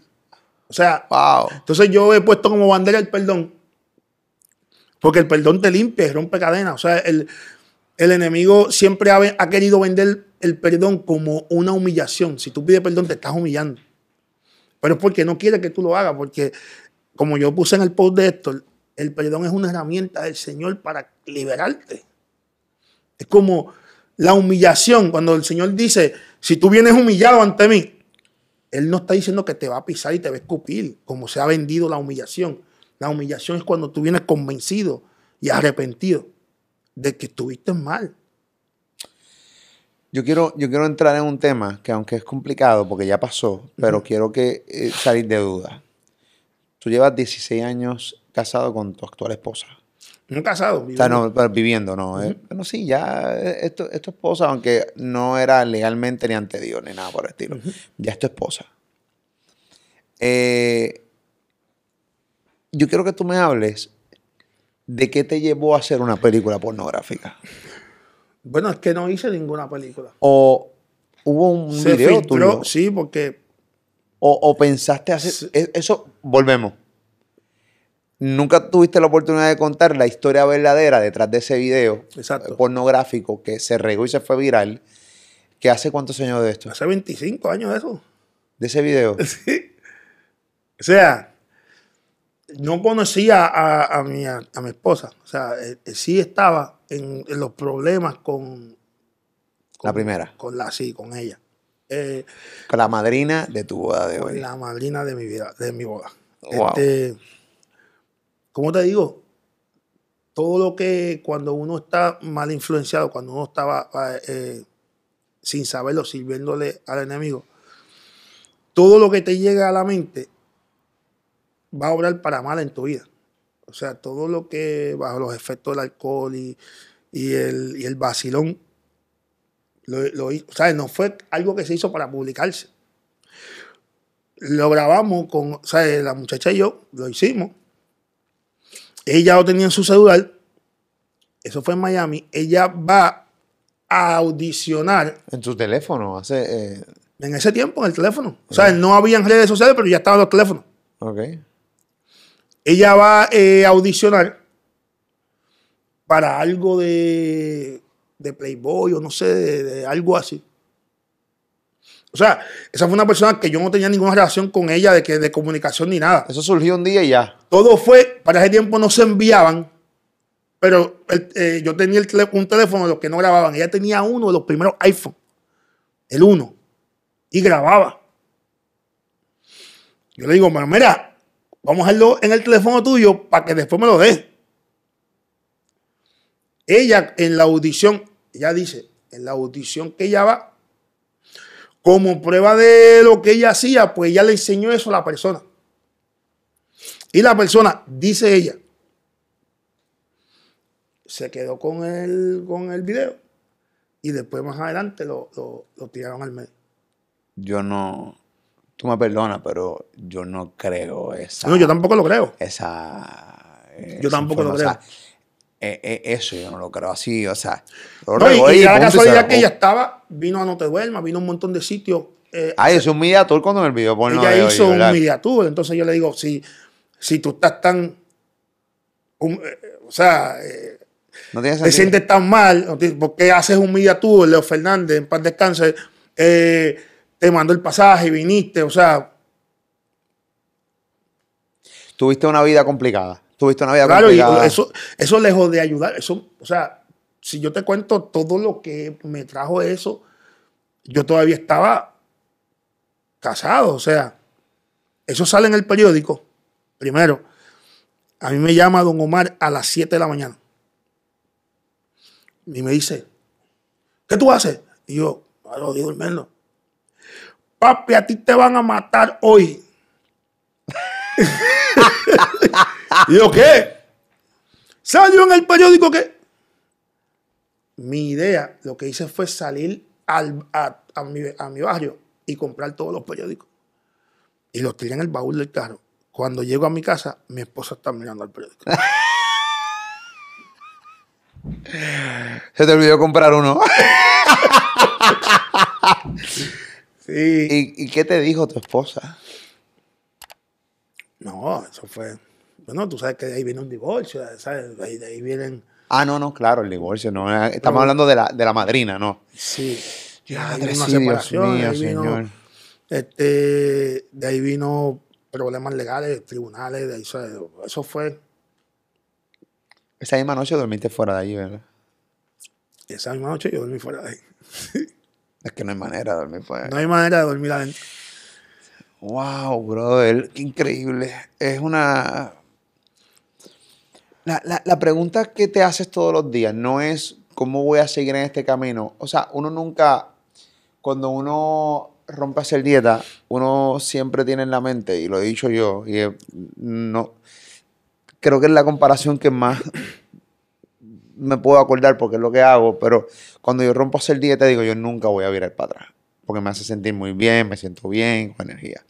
Speaker 2: O sea,
Speaker 1: Wow.
Speaker 2: Entonces yo he puesto como bandera el perdón. Porque el perdón te limpia y rompe cadenas. O sea, el, el enemigo siempre ha, ha querido vender el perdón como una humillación. Si tú pides perdón, te estás humillando. Pero es porque no quiere que tú lo hagas, porque como yo puse en el post de esto, el perdón es una herramienta del Señor para liberarte. Es como la humillación, cuando el Señor dice, si tú vienes humillado ante mí, Él no está diciendo que te va a pisar y te va a escupir, como se ha vendido la humillación. La humillación es cuando tú vienes convencido y arrepentido de que estuviste mal.
Speaker 1: Yo quiero, yo quiero entrar en un tema que aunque es complicado porque ya pasó, pero quiero que eh, salir de duda. Tú llevas 16 años casado con tu actual esposa.
Speaker 2: No casado.
Speaker 1: O sea, no, pero viviendo, no. eh. Bueno, sí, ya eh, es tu, es esposa, aunque no era legalmente ni ante Dios ni nada por el estilo. Ya es tu esposa. Eh, yo quiero que tú me hables de qué te llevó a hacer una película pornográfica.
Speaker 2: Bueno, es que no hice ninguna película.
Speaker 1: O hubo un
Speaker 2: Se
Speaker 1: video
Speaker 2: filtró,
Speaker 1: tuyo.
Speaker 2: sí, porque
Speaker 1: O, o pensaste hacer. E- Eso, volvemos. Nunca tuviste la oportunidad de contar la historia verdadera detrás de ese video
Speaker 2: Exacto.
Speaker 1: eh, pornográfico que se regó y se fue viral. ¿Que hace cuántos años de esto?
Speaker 2: hace 25 años de eso.
Speaker 1: De ese video.
Speaker 2: Sí. O sea, no conocía a, a mi, a, mi esposa. O sea, eh, eh, sí estaba en, en los problemas con,
Speaker 1: La primera.
Speaker 2: Con la, sí, con ella. Eh,
Speaker 1: Con la madrina de tu boda de
Speaker 2: con
Speaker 1: hoy.
Speaker 2: la madrina de mi vida, de mi boda.
Speaker 1: Wow.
Speaker 2: Este, ¿Cómo te digo? Todo lo que cuando uno está mal influenciado, cuando uno estaba eh, sin saberlo, sirviéndole al enemigo, todo lo que te llega a la mente va a obrar para mal en tu vida. O sea, todo lo que bajo los efectos del alcohol y, el, y vacilón, lo, lo no fue algo que se hizo para publicarse. Lo grabamos con, o la muchacha y yo, lo hicimos. Ella lo tenía en su celular. Eso fue en Miami. Ella va a audicionar
Speaker 1: En tu teléfono. Hace. eh,
Speaker 2: en ese tiempo en el teléfono. O sea, no habían redes sociales, pero ya estaban los teléfonos.
Speaker 1: ok.
Speaker 2: Ella va eh, a audicionar para algo de, de Playboy o no sé, de, de algo así. O sea, esa fue una persona que yo no tenía ninguna relación con ella de, que, de comunicación ni nada.
Speaker 1: Eso surgió un día y ya.
Speaker 2: Todo fue, para ese tiempo no se enviaban, pero el- eh, yo tenía el tele- un teléfono de los que no grababan. Ella tenía uno de los primeros iPhone, el uno, y grababa. Yo le digo, "Bueno, mira, vamos a hacerlo en el teléfono tuyo para que después me lo des. Ella en la audición, ella dice, en la audición que ella va, como prueba de lo que ella hacía, pues ella le enseñó eso a la persona. Y la persona, dice ella, se quedó con el, con el video y después más adelante lo, lo- lo tiraron al medio.
Speaker 1: Yo no. Tú me perdonas, pero yo no creo esa.
Speaker 2: No, yo tampoco lo creo.
Speaker 1: esa. eh,
Speaker 2: Yo
Speaker 1: esa
Speaker 2: tampoco lo
Speaker 1: informa- o sea, eh, eh, eso yo no lo creo así, o sea.
Speaker 2: No, y, y
Speaker 1: y
Speaker 2: la casualidad que ella estaba, vino a No Te Duermas, vino a un montón de sitios. eh,
Speaker 1: Ay, es un media tour cuando en el video porno
Speaker 2: ella
Speaker 1: de hoy,
Speaker 2: hizo
Speaker 1: ¿verdad?
Speaker 2: un media tour. Entonces yo le digo, si, si tú estás tan. un- eh, o sea, eh,
Speaker 1: No
Speaker 2: te sientes tan mal, ¿no? ¿por qué haces un media tour? Leo Fernández, en paz descanse, eh, te mandó el pasaje viniste, o sea,
Speaker 1: Tuviste una vida complicada. Tuviste una vida
Speaker 2: Claro, y eso, eso lejos de ayudar, eso, o sea, si yo te cuento todo lo que me trajo eso, yo todavía estaba casado, o sea, eso sale en el periódico, primero. A mí me llama don Omar a las 7 de la mañana. Y me dice, ¿qué tú haces? Y yo, lo digo durmiendo. Papi, a ti te van a matar hoy. ¿Y yo qué? Salió en el periódico que. Mi idea, lo que hice fue salir al- a, a mi, a mi barrio y comprar todos los periódicos. Y los tiré en el baúl del carro. Cuando llego a mi casa, mi esposa está mirando el periódico.
Speaker 1: Se te olvidó comprar uno.
Speaker 2: Sí.
Speaker 1: ¿Y, y qué te dijo tu esposa?
Speaker 2: No, eso fue. Bueno, tú sabes que de ahí viene un divorcio, ¿sabes? De ahí, de ahí vienen.
Speaker 1: Ah, no, no, claro, el divorcio. No, estamos
Speaker 2: No.
Speaker 1: hablando de la, de la madrina, no.
Speaker 2: Sí.
Speaker 1: Ya,
Speaker 2: Ahí vino
Speaker 1: mío,
Speaker 2: separación,
Speaker 1: mío,
Speaker 2: ahí vino-
Speaker 1: señor.
Speaker 2: Este, de ahí vino problemas legales, tribunales, de ahí, eso, eso fue.
Speaker 1: Esa misma noche dormiste fuera de ahí, ¿verdad?
Speaker 2: Esa misma noche yo dormí fuera de ahí.
Speaker 1: Es que no hay manera de dormir fuera.
Speaker 2: No hay manera de dormir adentro.
Speaker 1: Wow, brother, qué increíble. Es una. La, la- pregunta que te haces todos los días no es cómo voy a seguir en este camino. O sea, uno nunca, cuando uno rompe a hacer dieta, uno siempre tiene en la mente, y lo he dicho yo, y no, creo que es la comparación que más me puedo acordar porque es lo que hago, pero cuando yo rompo a hacer dieta, digo, yo nunca voy a virar para atrás, porque me hace sentir muy bien, me siento bien, con energía.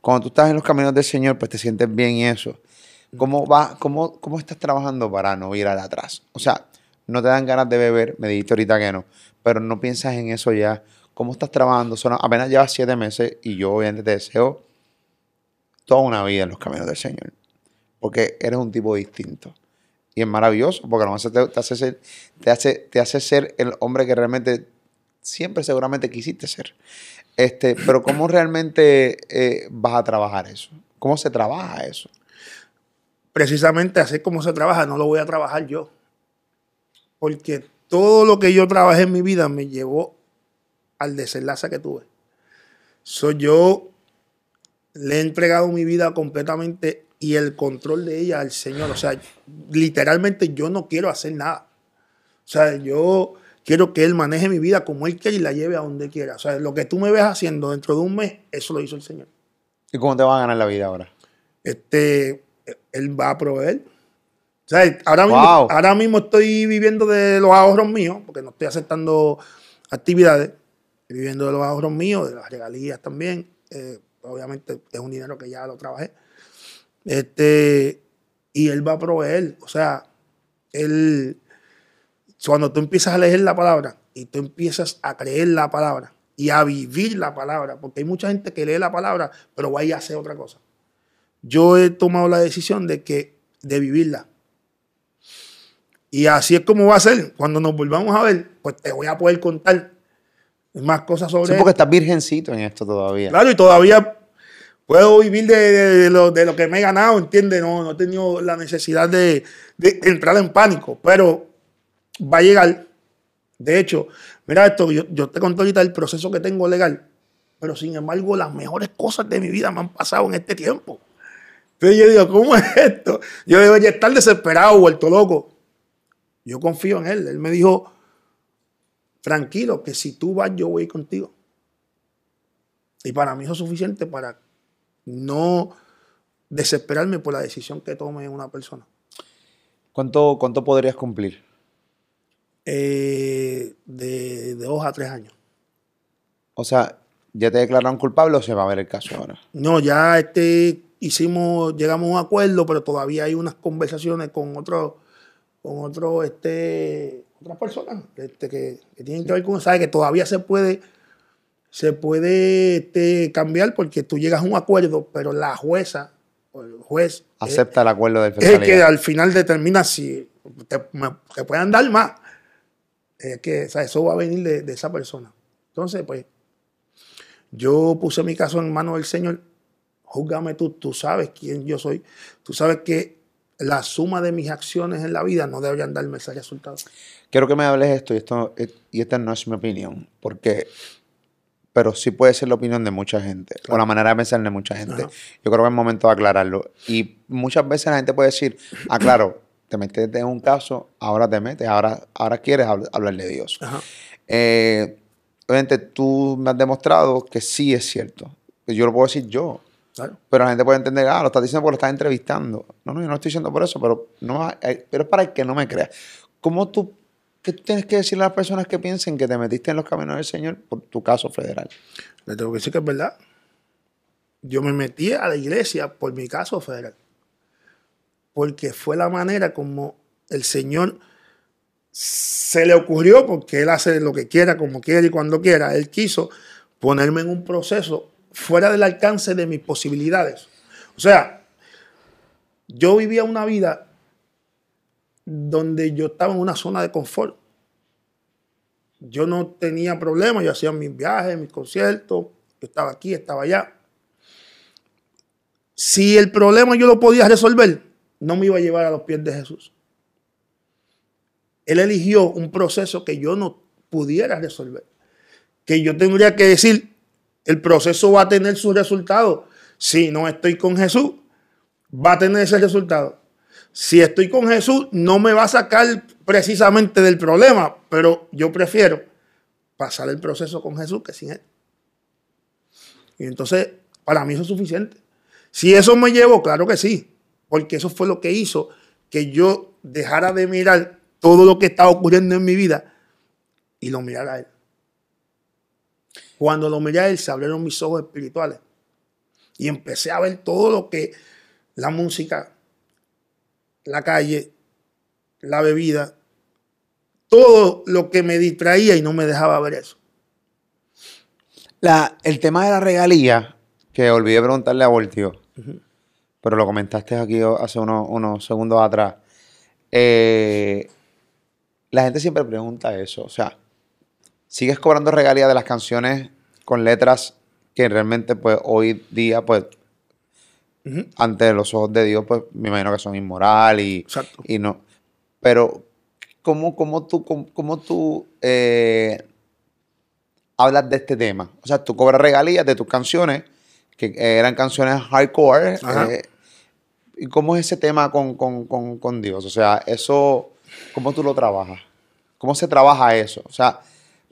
Speaker 1: Cuando tú estás en los caminos del Señor, pues te sientes bien y eso. ¿Cómo, va, cómo, ¿Cómo estás trabajando para no virar atrás? O sea, no te dan ganas de beber, me dijiste ahorita que no, pero no piensas en eso ya. ¿Cómo estás trabajando? Son, apenas llevas siete meses y yo obviamente te deseo toda una vida en los caminos del Señor, porque eres un tipo distinto. Y es maravilloso, porque además te, te hace ser, te, hace, te hace ser el hombre que realmente siempre seguramente quisiste ser. Este, pero ¿cómo realmente eh, vas a trabajar eso? ¿Cómo se trabaja eso?
Speaker 2: Precisamente así como se trabaja, no lo voy a trabajar yo. Porque todo lo que yo trabajé en mi vida me llevó al desenlace que tuve. Soy yo le he entregado mi vida completamente y el control de ella al Señor. O sea, literalmente yo no quiero hacer nada. O sea, yo quiero que Él maneje mi vida como Él quiere y la lleve a donde quiera. O sea, lo que tú me ves haciendo dentro de un mes, eso lo hizo el Señor.
Speaker 1: ¿Y cómo te vas a ganar la vida ahora?
Speaker 2: Este, Él va a proveer. O sea, ahora mismo,
Speaker 1: Wow.
Speaker 2: ahora mismo estoy viviendo de los ahorros míos, porque no estoy aceptando actividades. Estoy viviendo de los ahorros míos, de las regalías también. Eh, obviamente es un dinero que ya lo trabajé. Este, y él va a proveer. O sea, él, cuando tú empiezas a leer la palabra y tú empiezas a creer la palabra y a vivir la palabra, porque hay mucha gente que lee la palabra, pero va y hace otra cosa. Yo he tomado la decisión de que de vivirla. Y así es como va a ser. Cuando nos volvamos a ver, pues te voy a poder contar más cosas sobre
Speaker 1: Sí,
Speaker 2: él.
Speaker 1: porque estás virgencito en esto todavía.
Speaker 2: Claro, y todavía puedo vivir de, de- de lo, de lo que me he ganado, ¿entiendes? No, no he tenido la necesidad de, de entrar en pánico, pero va a llegar. De hecho, mira esto, yo, yo te conté ahorita el proceso que tengo legal, pero sin embargo las mejores cosas de mi vida me han pasado en este tiempo. Entonces yo digo, ¿cómo es esto? Yo debería estar desesperado, vuelto loco. Yo confío en él. Él me dijo, tranquilo, que si tú vas, yo voy contigo. Y para mí eso es suficiente para no desesperarme por la decisión que tome una persona.
Speaker 1: ¿Cuánto, ¿Cuánto podrías cumplir?
Speaker 2: Eh, de, de dos a tres años.
Speaker 1: O sea, ¿ya te declararon culpable o se va a ver el caso ahora?
Speaker 2: No, ya este hicimos, llegamos a un acuerdo, pero todavía hay unas conversaciones con otros, con otro, este, otras personas este, que, que tienen que ver con, sabe que todavía se puede, se puede este, cambiar porque tú llegas a un acuerdo, pero la jueza o el juez es-
Speaker 1: Acepta el acuerdo del
Speaker 2: es que al final determina si te, me- te puedan dar más. Es que o sea, eso va a venir de, de esa persona. Entonces, pues, yo puse mi caso en manos del Señor. Júzgame tú, tú sabes quién yo soy. Tú sabes que la suma de mis acciones en la vida no deberían darme ese resultado.
Speaker 1: Quiero que me hables esto y, esto y esta no es mi opinión, porque, pero sí puede ser la opinión de mucha gente, o la manera de pensar de mucha gente.
Speaker 2: Ajá.
Speaker 1: Yo creo que es momento de aclararlo. Y muchas veces la gente puede decir, ah, claro, te metiste en un caso, ahora te metes, ahora, ahora quieres habl- hablar de Dios.
Speaker 2: Ajá.
Speaker 1: Eh, obviamente tú me has demostrado que sí es cierto. Yo lo puedo decir yo.
Speaker 2: Claro.
Speaker 1: Pero la gente puede entender, ah, lo estás diciendo porque lo estás entrevistando. No, no, yo no estoy diciendo por eso, pero, no, eh, pero es para el que no me crea. ¿Cómo tú, qué tú tienes que decirle a las personas que piensen que te metiste en los caminos del Señor por tu caso federal?
Speaker 2: Le tengo que decir que es verdad. Yo me metí a la iglesia por mi caso federal. Porque fue la manera como el Señor se le ocurrió, porque Él hace lo que quiera, como quiera y cuando quiera. Él quiso ponerme en un proceso fuera del alcance de mis posibilidades. O sea, yo vivía una vida donde yo estaba en una zona de confort. Yo no tenía problemas, yo hacía mis viajes, mis conciertos, yo estaba aquí, estaba allá. Si el problema yo lo podía resolver, no me iba a llevar a los pies de Jesús. Él eligió un proceso que yo no pudiera resolver. Que yo tendría que decir, el proceso va a tener su resultado. Si no estoy con Jesús, va a tener ese resultado. Si estoy con Jesús, no me va a sacar precisamente del problema, pero yo prefiero pasar el proceso con Jesús que sin Él. Y entonces, para mí eso es suficiente. Si eso me llevó, claro que sí, porque eso fue lo que hizo que yo dejara de mirar todo lo que estaba ocurriendo en mi vida y lo mirara a Él. Cuando lo miré a Él, se abrieron mis ojos espirituales y empecé a ver todo lo que la música, la calle, la bebida, todo lo que me distraía y no me dejaba ver eso.
Speaker 1: La, el tema de la regalía, que olvidé preguntarle a Voltio, pero lo comentaste aquí hace unos, unos segundos atrás. Eh, la gente siempre pregunta eso. O sea, ¿sigues cobrando regalías de las canciones con letras que realmente, pues, hoy día, pues, ante los ojos de Dios, pues, me imagino que son inmoral y, y no. Pero, ¿cómo, cómo tú, cómo, tú eh, hablas de este tema? O sea, tú cobras regalías de tus canciones, que eran canciones hardcore. Eh, ¿Y cómo es ese tema con, con Dios? O sea, eso, ¿cómo tú lo trabajas? ¿Cómo se trabaja eso? O sea,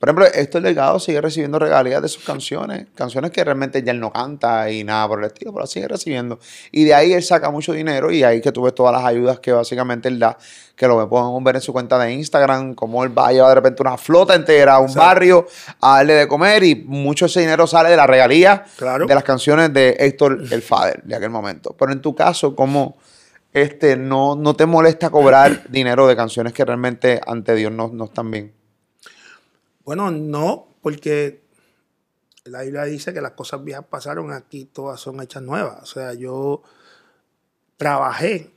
Speaker 1: por ejemplo, esto el legado sigue recibiendo regalías de sus canciones, canciones que realmente ya él no canta y nada por el estilo, pero sigue recibiendo. Y de ahí él saca mucho dinero y ahí que tú ves todas las ayudas que básicamente él da, que lo podemos ver en su cuenta de Instagram, cómo él va a llevar de repente una flota entera a un barrio a darle de comer y mucho ese dinero sale de la regalía de las canciones de Héctor el Father de aquel momento. Pero en tu caso, ¿cómo este, no, no te molesta cobrar dinero de canciones que realmente ante Dios no, no están bien?
Speaker 2: Bueno, no, porque la Biblia dice que las cosas viejas pasaron, aquí todas son hechas nuevas. O sea, yo trabajé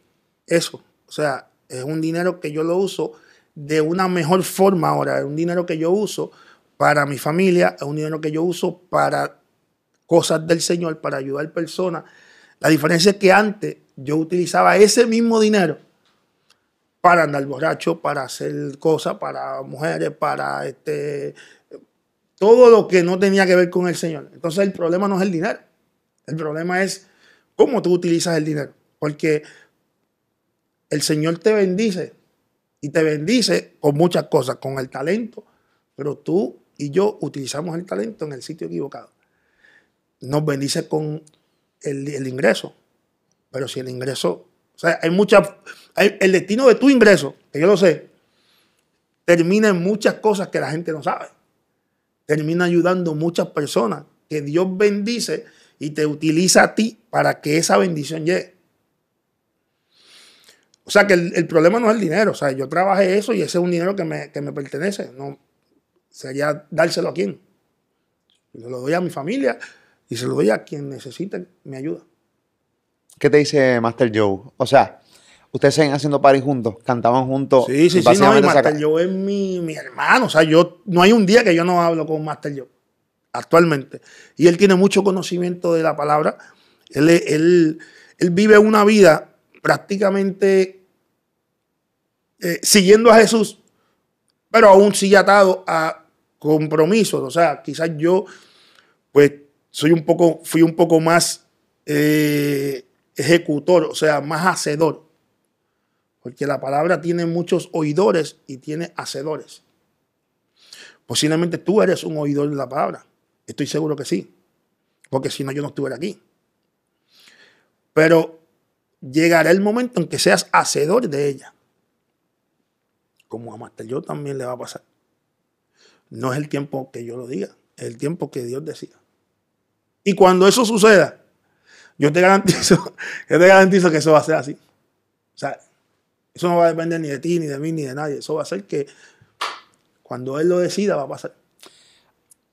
Speaker 2: eso. O sea, es un dinero que yo lo uso de una mejor forma ahora. Es un dinero que yo uso para mi familia, es un dinero que yo uso para cosas del Señor, para ayudar personas. La diferencia es que antes yo utilizaba ese mismo dinero para andar borracho, para hacer cosas, para mujeres, para este, todo lo que no tenía que ver con el Señor. Entonces el problema no es el dinero. El problema es cómo tú utilizas el dinero. Porque el Señor te bendice y te bendice con muchas cosas, con el talento, pero tú y yo utilizamos el talento en el sitio equivocado. Nos bendice con el, el ingreso, pero si el ingreso o sea, hay muchas. El destino de tu ingreso, que yo lo sé, termina en muchas cosas que la gente no sabe. Termina ayudando muchas personas que Dios bendice y te utiliza a ti para que esa bendición llegue. O sea que el, problema no es el dinero. O sea, yo trabajé eso y ese es un dinero que me, que me pertenece. No, sería dárselo a quién. Se lo doy a mi familia y se lo doy a quien necesite mi ayuda.
Speaker 1: ¿Qué te dice Master Joe? O sea, ustedes siguen haciendo party juntos, cantaban juntos.
Speaker 2: Sí, sí, sí, no, y Master Joe es mi, hermano. O sea, yo no hay un día que yo no hablo con Master Joe, actualmente. Y él tiene mucho conocimiento de la palabra. Él, él, él vive una vida prácticamente eh, siguiendo a Jesús, pero aún sigue atado a compromisos. O sea, quizás yo, pues, soy un poco, fui un poco más eh, ejecutor, o sea, más hacedor. Porque la palabra tiene muchos oidores y tiene hacedores. Posiblemente tú eres un oidor de la palabra. Estoy seguro que sí. Porque si no, yo no estuviera aquí. Pero llegará el momento en que seas hacedor de ella. Como a Master yo también le va a pasar. No es el tiempo que yo lo diga, es el tiempo que Dios decida. Y cuando eso suceda, yo te garantizo, yo te garantizo que eso va a ser así. O sea, eso no va a depender ni de ti, ni de mí, ni de nadie. Eso va a ser que cuando Él lo decida va a pasar.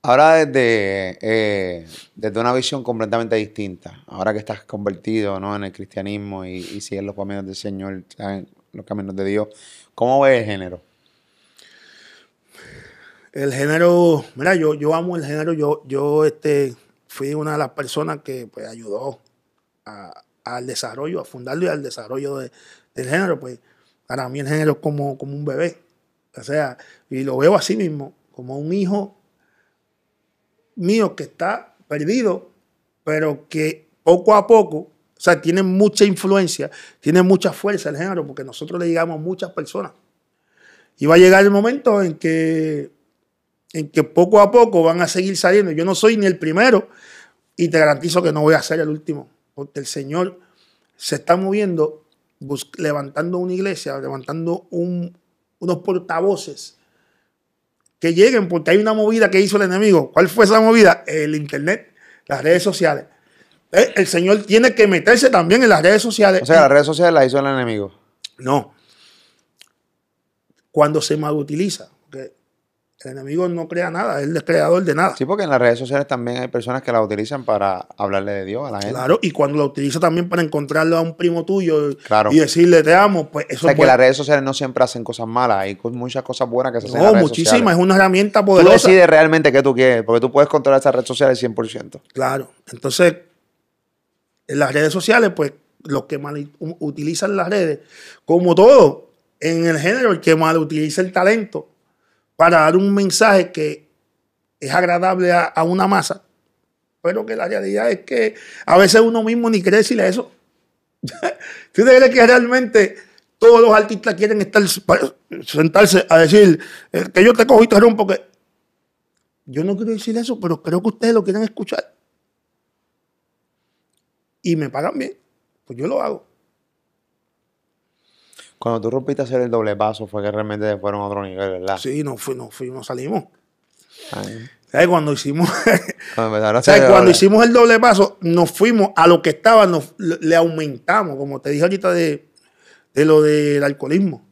Speaker 1: Ahora desde, eh, desde una visión completamente distinta, ahora que estás convertido ¿no? en el cristianismo y, y sigues los caminos del Señor, los caminos de Dios, ¿cómo ves el género?
Speaker 2: El género, mira, yo, yo amo el género, yo, yo este, fui una de las personas que pues, ayudó al desarrollo, a fundarlo y al desarrollo de- del género. Pues para mí el género es como, como un bebé. O sea, y lo veo así mismo, como un hijo mío que está perdido, pero que poco a poco, o sea, tiene mucha influencia, tiene mucha fuerza el género, porque nosotros le llegamos a muchas personas. Y va a llegar el momento en que, en que poco a poco van a seguir saliendo. Yo no soy ni el primero y te garantizo que no voy a ser el último, porque el Señor se está moviendo, levantando una iglesia, levantando un- unos portavoces que lleguen, porque hay una movida que hizo el enemigo. ¿Cuál fue esa movida? El Internet, las redes sociales. Eh, El Señor tiene que meterse también en las redes sociales.
Speaker 1: O sea, las redes sociales las hizo el enemigo.
Speaker 2: No. Cuando se malutiliza. El enemigo no crea nada, él es creador de nada.
Speaker 1: Sí, porque en las redes sociales también hay personas que las utilizan para hablarle de Dios a la gente.
Speaker 2: Claro, y cuando lo utiliza también para encontrarlo a un primo tuyo
Speaker 1: Claro.
Speaker 2: y decirle te amo, pues eso
Speaker 1: O sea,
Speaker 2: es
Speaker 1: que las redes sociales no siempre hacen cosas malas. Hay muchas cosas buenas que se hacen en
Speaker 2: No,
Speaker 1: las
Speaker 2: muchísimas, es una herramienta
Speaker 1: Tú
Speaker 2: poderosa.
Speaker 1: decides realmente qué tú quieres, porque tú puedes controlar esas redes sociales 100%.
Speaker 2: Claro. Entonces, en las redes sociales, pues, los que mal utilizan las redes, como todo, en el género, el que mal utiliza el talento para dar un mensaje que es agradable a, una masa, pero que la realidad es que a veces uno mismo ni quiere decirle eso. ¿Tú crees que realmente todos los artistas quieren estar sentarse a decir eh, que yo te cojo y te rompo? Yo no quiero decir eso, pero creo que ustedes lo quieren escuchar y me pagan bien, pues yo lo hago.
Speaker 1: Cuando tú rompiste hacer el doble paso fue que realmente fueron a otro nivel, ¿verdad?
Speaker 2: Sí, nos fuimos, fuimos, salimos.
Speaker 1: Ay,
Speaker 2: ¿Sabes? Cuando hicimos,
Speaker 1: Cuando
Speaker 2: Cuando hicimos el doble paso, nos fuimos a lo que estaba, nos, le aumentamos, como te dije ahorita de, de lo del alcoholismo.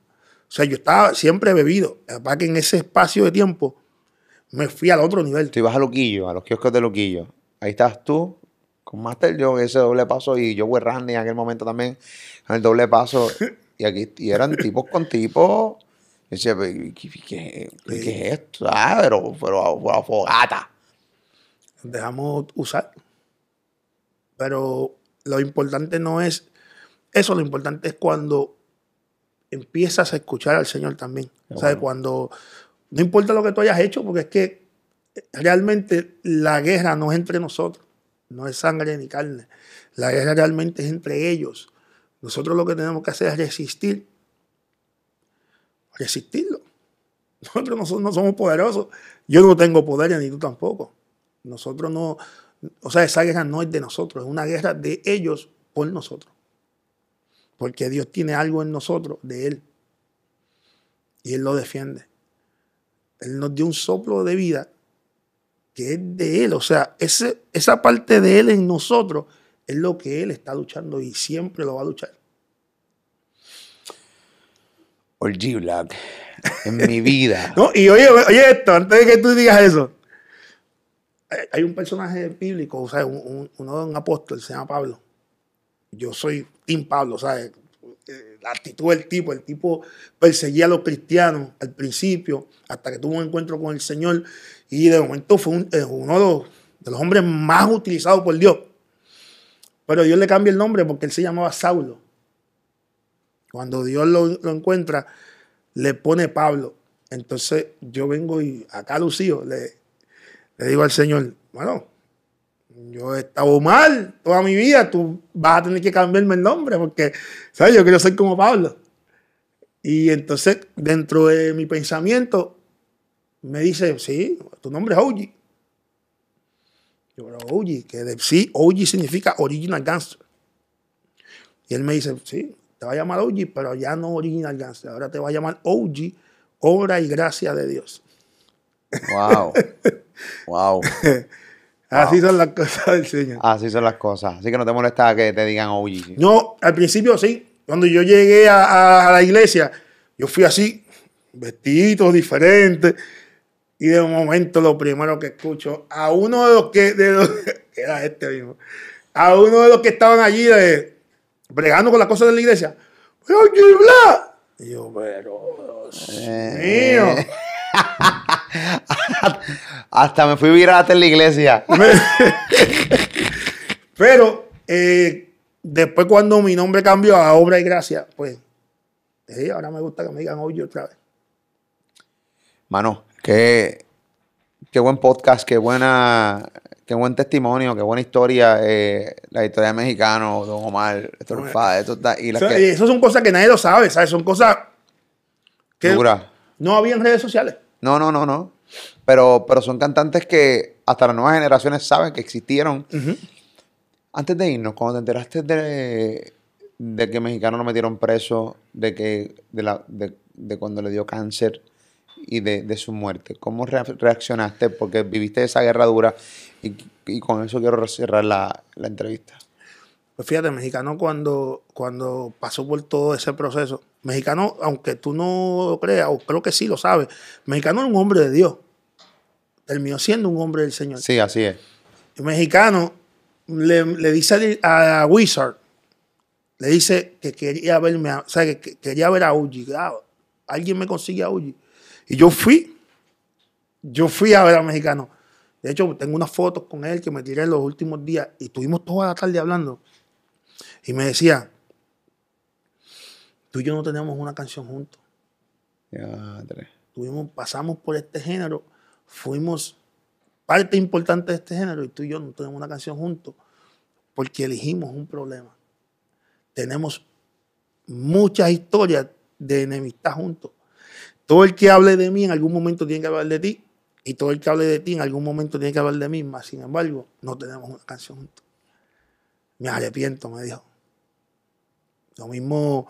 Speaker 2: O sea, yo estaba siempre bebido. Para que en ese espacio de tiempo me fui al otro nivel.
Speaker 1: Tú ibas a Luquillo, a los kioscos de Luquillo. Ahí estás tú con Master Joe, ese doble paso, y yo, Randy, en aquel momento también, con el doble paso. Y aquí y eran tipos con tipos. Y decía, "Pero, ¿qué, qué- qué- qué es esto? Ah, pero, pero a, fogata.
Speaker 2: dejamos usar. Pero lo importante no es eso, lo importante es cuando empiezas a escuchar al Señor también.
Speaker 1: Bueno.
Speaker 2: cuando no importa lo que tú hayas hecho, porque es que realmente la guerra no es entre nosotros, no es sangre ni carne. La guerra realmente es entre ellos. Nosotros lo que tenemos que hacer es resistir. Resistirlo. Nosotros no somos, somos poderosos. Yo no tengo poder ni tú tampoco. Nosotros no, o sea, esa guerra no es de nosotros, es una guerra de ellos por nosotros. Porque Dios tiene algo en nosotros, de Él. Y Él lo defiende. Él nos dio un soplo de vida que es de Él. O sea, esa parte de Él en nosotros es lo que Él está luchando y siempre lo va a luchar.
Speaker 1: Or G-Black. En mi vida.
Speaker 2: No, y oye, oye esto, antes de que tú digas eso. hay- un personaje bíblico, o sea, un, un- uno de un apóstol, se llama Pablo. Yo soy Tim Pablo, ¿sabes? Eh, La actitud del tipo, el tipo perseguía a los cristianos al principio, hasta que tuvo un encuentro con el Señor, y de momento fue un- eh, uno de los, de los hombres más utilizados por Dios. Pero Dios le cambia el nombre porque él se llamaba Saulo. Cuando Dios lo, encuentra, le pone Pablo. Entonces yo vengo y acá Lucío le, le digo al Señor, bueno, yo he estado mal toda mi vida, tú vas a tener que cambiarme el nombre porque, ¿sabes? Yo quiero ser como Pablo. Y entonces dentro de mi pensamiento me dice, sí, tu nombre es OG. Yo, pero OG, que de, sí, OG significa Original Gangster. Y él me dice, sí, te va a llamar OG, pero ya no Original Gangster, ahora te va a llamar OG, obra y gracia de Dios.
Speaker 1: Wow. Wow.
Speaker 2: Así son las cosas del Señor.
Speaker 1: Así son las cosas. Así que no te molesta que te digan OG.
Speaker 2: No, al principio sí. Cuando yo llegué a, a- a la iglesia, yo fui así, vestiditos diferentes. Y de momento lo primero que escucho a uno de los que, de los- que era este mismo, a uno de los que estaban allí de, bregando con las cosas de la iglesia. Y yo, pero Dios
Speaker 1: Eh.
Speaker 2: mío.
Speaker 1: Hasta me fui viral hasta en la iglesia.
Speaker 2: Pero eh, después cuando mi nombre cambió a Obra y Gracia, pues eh, ahora me gusta que me digan hoy otra vez.
Speaker 1: Mano, qué, qué buen podcast, qué buena, qué buen testimonio, qué buena historia. eh, la historia de mexicano, Don Omar, Héctor Fade, esto está- y las
Speaker 2: O sea,
Speaker 1: que-
Speaker 2: eso son cosas que nadie lo sabe, ¿sabes? Son cosas que
Speaker 1: Dura.
Speaker 2: no había en redes sociales.
Speaker 1: No, no, no, no. Pero, pero son cantantes que hasta las nuevas generaciones saben que existieron. Antes de irnos, cuando te enteraste de, de que mexicanos lo metieron preso, de que de, la, de, de cuando le dio cáncer y de, de su muerte, ¿cómo rea- reaccionaste? Porque viviste esa guerra dura y, y con eso quiero cerrar la, la entrevista.
Speaker 2: Pues fíjate, mexicano cuando, cuando pasó por todo ese proceso, mexicano, aunque tú no lo creas, o creo que sí lo sabes, mexicano era un hombre de Dios. Terminó siendo un hombre del Señor.
Speaker 1: Sí, así es.
Speaker 2: El mexicano le, le dice a, a Wizard, le dice que quería verme, a- o sea, que, que quería ver a Uji. Ah, Alguien me consigue a Uji. Y yo fui, yo fui a ver a mexicano. De hecho, tengo unas fotos con él que me tiré en los últimos días y estuvimos toda la tarde hablando. Y me decía, tú y yo no tenemos una canción juntos.
Speaker 1: Ya.
Speaker 2: Tuvimos, pasamos por este género, fuimos parte importante de este género y tú y yo no tenemos una canción juntos porque elegimos un problema. Tenemos muchas historias de enemistad juntos. Todo el que hable de mí en algún momento tiene que hablar de ti y todo el que hable de ti en algún momento tiene que hablar de mí. Mas, sin embargo, no tenemos una canción juntos. Me arrepiento, me dijo. Lo mismo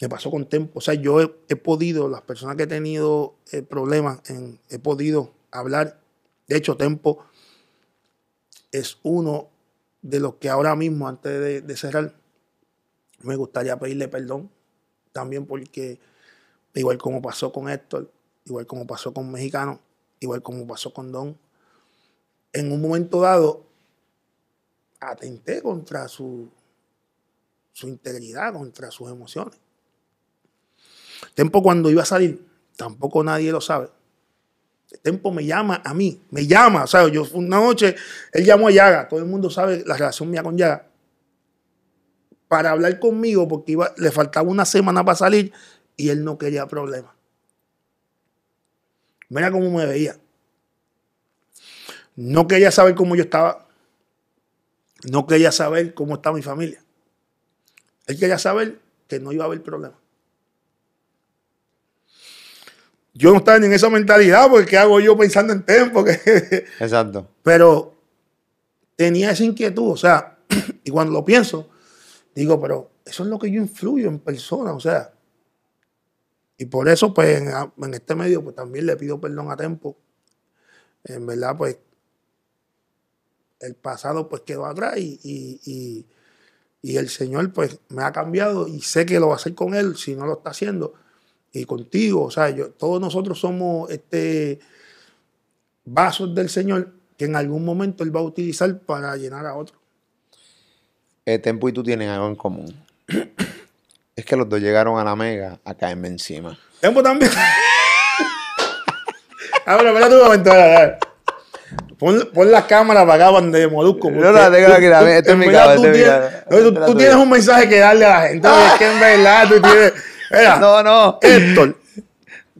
Speaker 2: me pasó con Tempo. O sea, yo he, podido, las personas que he tenido eh, problemas, en- he podido hablar. De hecho, Tempo es uno de los que ahora mismo, antes de cerrar, me gustaría pedirle perdón. También porque, igual como pasó con Héctor, igual como pasó con Mexicano, igual como pasó con Don, en un momento dado atenté contra su, su integridad, contra sus emociones. Tempo cuando iba a salir, tampoco nadie lo sabe. Tempo me llama a mí, me llama, o sea, yo una noche, él llamó a Yaga, todo el mundo sabe la relación mía con Yaga, para hablar conmigo porque le faltaba una semana para salir y él no quería problemas. Mira cómo me veía. No quería saber cómo yo estaba. No quería saber cómo estaba mi familia. Él quería saber que no iba a haber problema. Yo no estaba ni en esa mentalidad, porque ¿qué hago yo pensando en tiempo?
Speaker 1: Exacto.
Speaker 2: pero tenía esa inquietud, o sea, y cuando lo pienso, digo, pero eso es lo que yo influyo en persona, o sea. Y por eso, pues, en, este medio, pues también le pido perdón a Tempo. En verdad, pues, el pasado, pues, quedó atrás y, y, y- y el Señor, pues, me ha cambiado y sé que lo va a hacer con Él si no lo está haciendo. Y contigo, o sea, yo, todos nosotros somos este vasos del Señor que en algún momento Él va a utilizar para llenar a otro.
Speaker 1: Eh, Tempo y tú tienen algo en común. Es que los dos llegaron a la mega a caerme encima.
Speaker 2: Tempo también. Ahora, espérate un momento. ahora, ahora. Pon, pon la cámara para acá donde Molusco.
Speaker 1: No, no, tengo aquí, dame, este es mi cámara,
Speaker 2: tú
Speaker 1: este es mi
Speaker 2: tienes-
Speaker 1: la
Speaker 2: un mensaje que darle a la gente. Es que en verdad tú tienes. Mira,
Speaker 1: No, no.
Speaker 2: Héctor,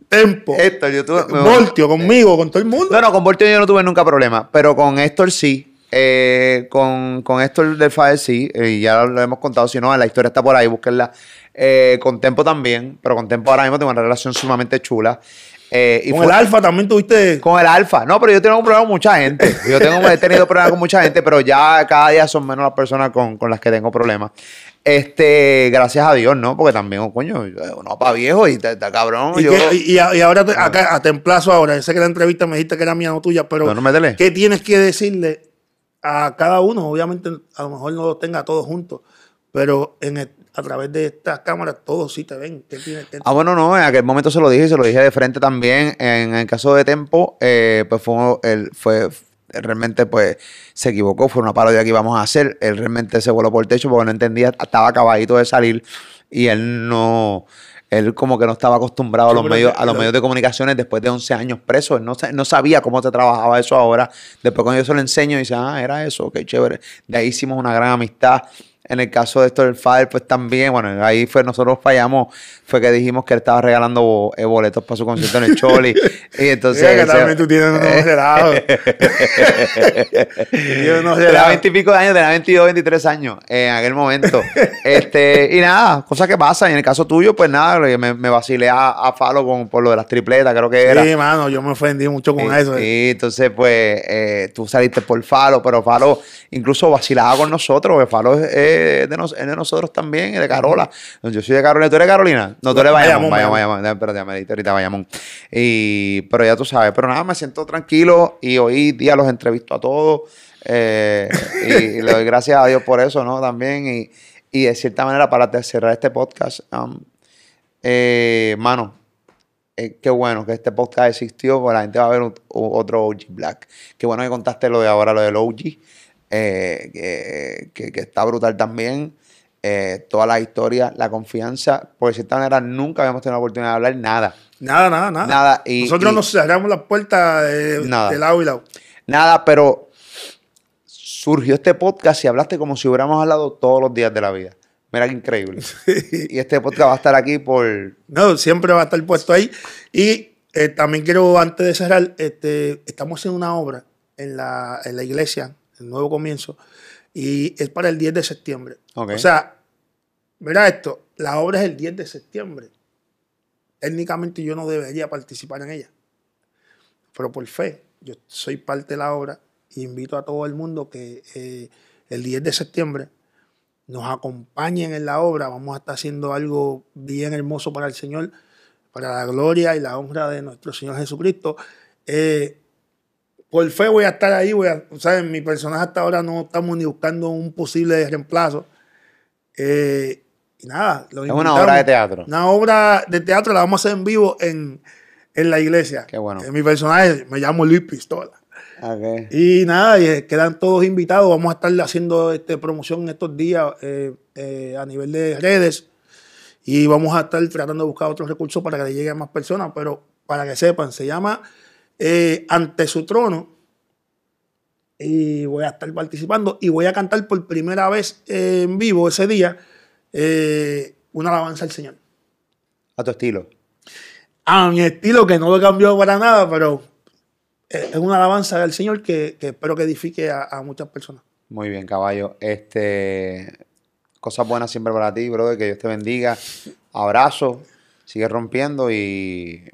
Speaker 2: Tempo,
Speaker 1: Héctor, yo tuve. me-
Speaker 2: Voltio, conmigo, con todo el mundo.
Speaker 1: No, no, con Voltio yo no tuve nunca problema, pero con Héctor sí. Eh, con, con Héctor del Fader sí, eh, y ya lo hemos contado, si no, la historia está por ahí, búsquenla. Eh, con Tempo también, pero con Tempo ahora mismo tengo una relación sumamente chula. Eh, y
Speaker 2: con
Speaker 1: fue-
Speaker 2: el Alfa también tuviste.
Speaker 1: Con el alfa. No, pero yo tengo un problema con mucha gente. Yo tengo, he tenido problemas con mucha gente, pero ya cada día son menos las personas con, con las que tengo problemas. Este, gracias a Dios, ¿no? Porque también, oh, coño, uno para viejo y está cabrón.
Speaker 2: Y,
Speaker 1: yo-
Speaker 2: que- y- a- y ahora te, acá, a te emplazo ahora. Yo sé que la entrevista me dijiste que era mía, no tuya, pero
Speaker 1: No, no, métele.
Speaker 2: ¿qué tienes que decirle a cada uno? Obviamente, a lo mejor no los tenga todos juntos, pero en el- a través de estas cámaras todos sí te ven. ¿Qué tienes que
Speaker 1: Ah, bueno, no, en aquel momento se lo dije y se lo dije de frente también. En el caso de Tempo, eh, pues fue, él fue, realmente pues se equivocó, fue una parodia que íbamos a hacer. Él realmente se voló por el techo porque no entendía, estaba acabadito de salir y él no, Él como que no estaba acostumbrado a los, medios, a los
Speaker 2: lo-
Speaker 1: medios de comunicaciones después de 11 años preso. Él no, no sabía cómo se trabajaba eso ahora. Después cuando yo se lo enseño, dice, ah, era eso, qué chévere. De ahí hicimos una gran amistad. En el caso de esto del Fader, pues también, bueno, ahí fue, nosotros fallamos, fue que dijimos que él estaba regalando bo- eh, boletos para su concierto en el Choli. y entonces...
Speaker 2: Mira que
Speaker 1: ese-
Speaker 2: también tú tienes unos
Speaker 1: Tenía
Speaker 2: relados.
Speaker 1: 20 y pico de años, tenía 22, 23 años en aquel momento. este, y nada, cosas que pasan. Y en el caso tuyo, pues nada, me, me vacilé a, a Falo con, por lo de las tripletas, creo que era.
Speaker 2: Sí, mano, yo me ofendí mucho con eso. eh.
Speaker 1: y entonces, pues, eh, tú saliste por Falo, pero Falo incluso vacilaba con nosotros, porque Falo es, de, nos- de nosotros también, de Carola. Yo soy de Carolina. ¿Tú eres Carolina? No, tú eres Bayamón,
Speaker 2: Bayamón,
Speaker 1: Bayamón. Espérate, me ahorita Bayamón. Y, pero ya tú sabes, pero nada, me siento tranquilo y hoy día los entrevisto a todos. eh, y, le doy gracias a Dios por eso, ¿no? También. Y, y de cierta manera, para cerrar este podcast, um, eh, mano, eh, qué bueno que este podcast existió, porque la gente va a ver un- otro OG Black. Qué bueno que contaste lo de ahora, lo del OG, eh, que, que- que está brutal también. Eh, toda la historia, la confianza, porque de cierta manera nunca habíamos tenido la oportunidad de hablar nada.
Speaker 2: Nada, nada, nada.
Speaker 1: Nada, y-
Speaker 2: Nosotros
Speaker 1: y-
Speaker 2: nos cerramos las puertas de, de lado y lado.
Speaker 1: Nada, pero surgió este podcast y hablaste como si hubiéramos hablado todos los días de la vida. Mira qué increíble. y este podcast va a estar aquí por...
Speaker 2: No, siempre va a estar puesto ahí. Y eh, también quiero, antes de cerrar, este, estamos haciendo una obra en la, en la iglesia, el nuevo comienzo, y es para el 10 de septiembre. O sea, mira esto, la obra es el 10 de septiembre. Técnicamente yo no debería participar en ella, pero por fe, yo soy parte de la obra y invito a todo el mundo que eh, el 10 de septiembre nos acompañen en la obra. Vamos a estar haciendo algo bien hermoso para el Señor, para la gloria y la honra de nuestro Señor Jesucristo. Eh, por fe voy a estar ahí. Voy a, ¿sabes? Mi personaje hasta ahora no estamos ni buscando un posible reemplazo. Eh, y nada, los
Speaker 1: Es una obra de teatro.
Speaker 2: Una obra de teatro la vamos a hacer en vivo en, en la iglesia.
Speaker 1: Qué bueno.
Speaker 2: Eh, mi personaje me llamo Luis Pistola.
Speaker 1: Ok.
Speaker 2: Y nada, y, eh, quedan todos invitados. Vamos a estar haciendo este, promoción en estos días eh, a nivel de redes. Y vamos a estar tratando de buscar otros recursos para que le lleguen a más personas. Pero para que sepan, se llama eh, Ante su trono. Y voy a estar participando. Y voy a cantar por primera vez eh, en vivo ese día eh, una alabanza al Señor.
Speaker 1: A tu estilo.
Speaker 2: A mi estilo, que no lo cambió para nada, pero eh, es una alabanza al Señor que, que espero que edifique a, a muchas personas.
Speaker 1: Muy bien, caballo. Este, cosas buenas siempre para ti, brother. Que Dios te bendiga. Abrazo. Sigue rompiendo y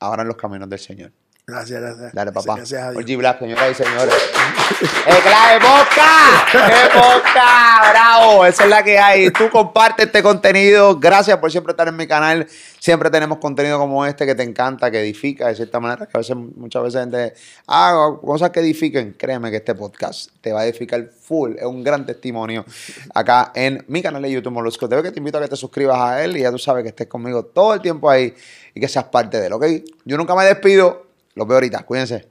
Speaker 1: ahora en los caminos del Señor.
Speaker 2: Gracias, gracias.
Speaker 1: Dale, papá.
Speaker 2: Gracias a Dios.
Speaker 1: Oye, Black, señoras y señores. ¡El clave boca! ¡Qué boca! ¡Bravo! Esa es la que hay. Tú comparte este contenido. Gracias por siempre estar en mi canal. Siempre tenemos contenido como este que te encanta, que edifica de cierta manera. Que a veces, muchas veces gente haga cosas que edifiquen. Créeme que este podcast te va a edificar full. Es un gran testimonio acá en mi canal de YouTube Molusco TV. Que te invito a que te suscribas a él y ya tú sabes que estés conmigo todo el tiempo ahí y que seas parte de él, ¿ok? Yo nunca me despido. Los veo ahorita. Cuídense.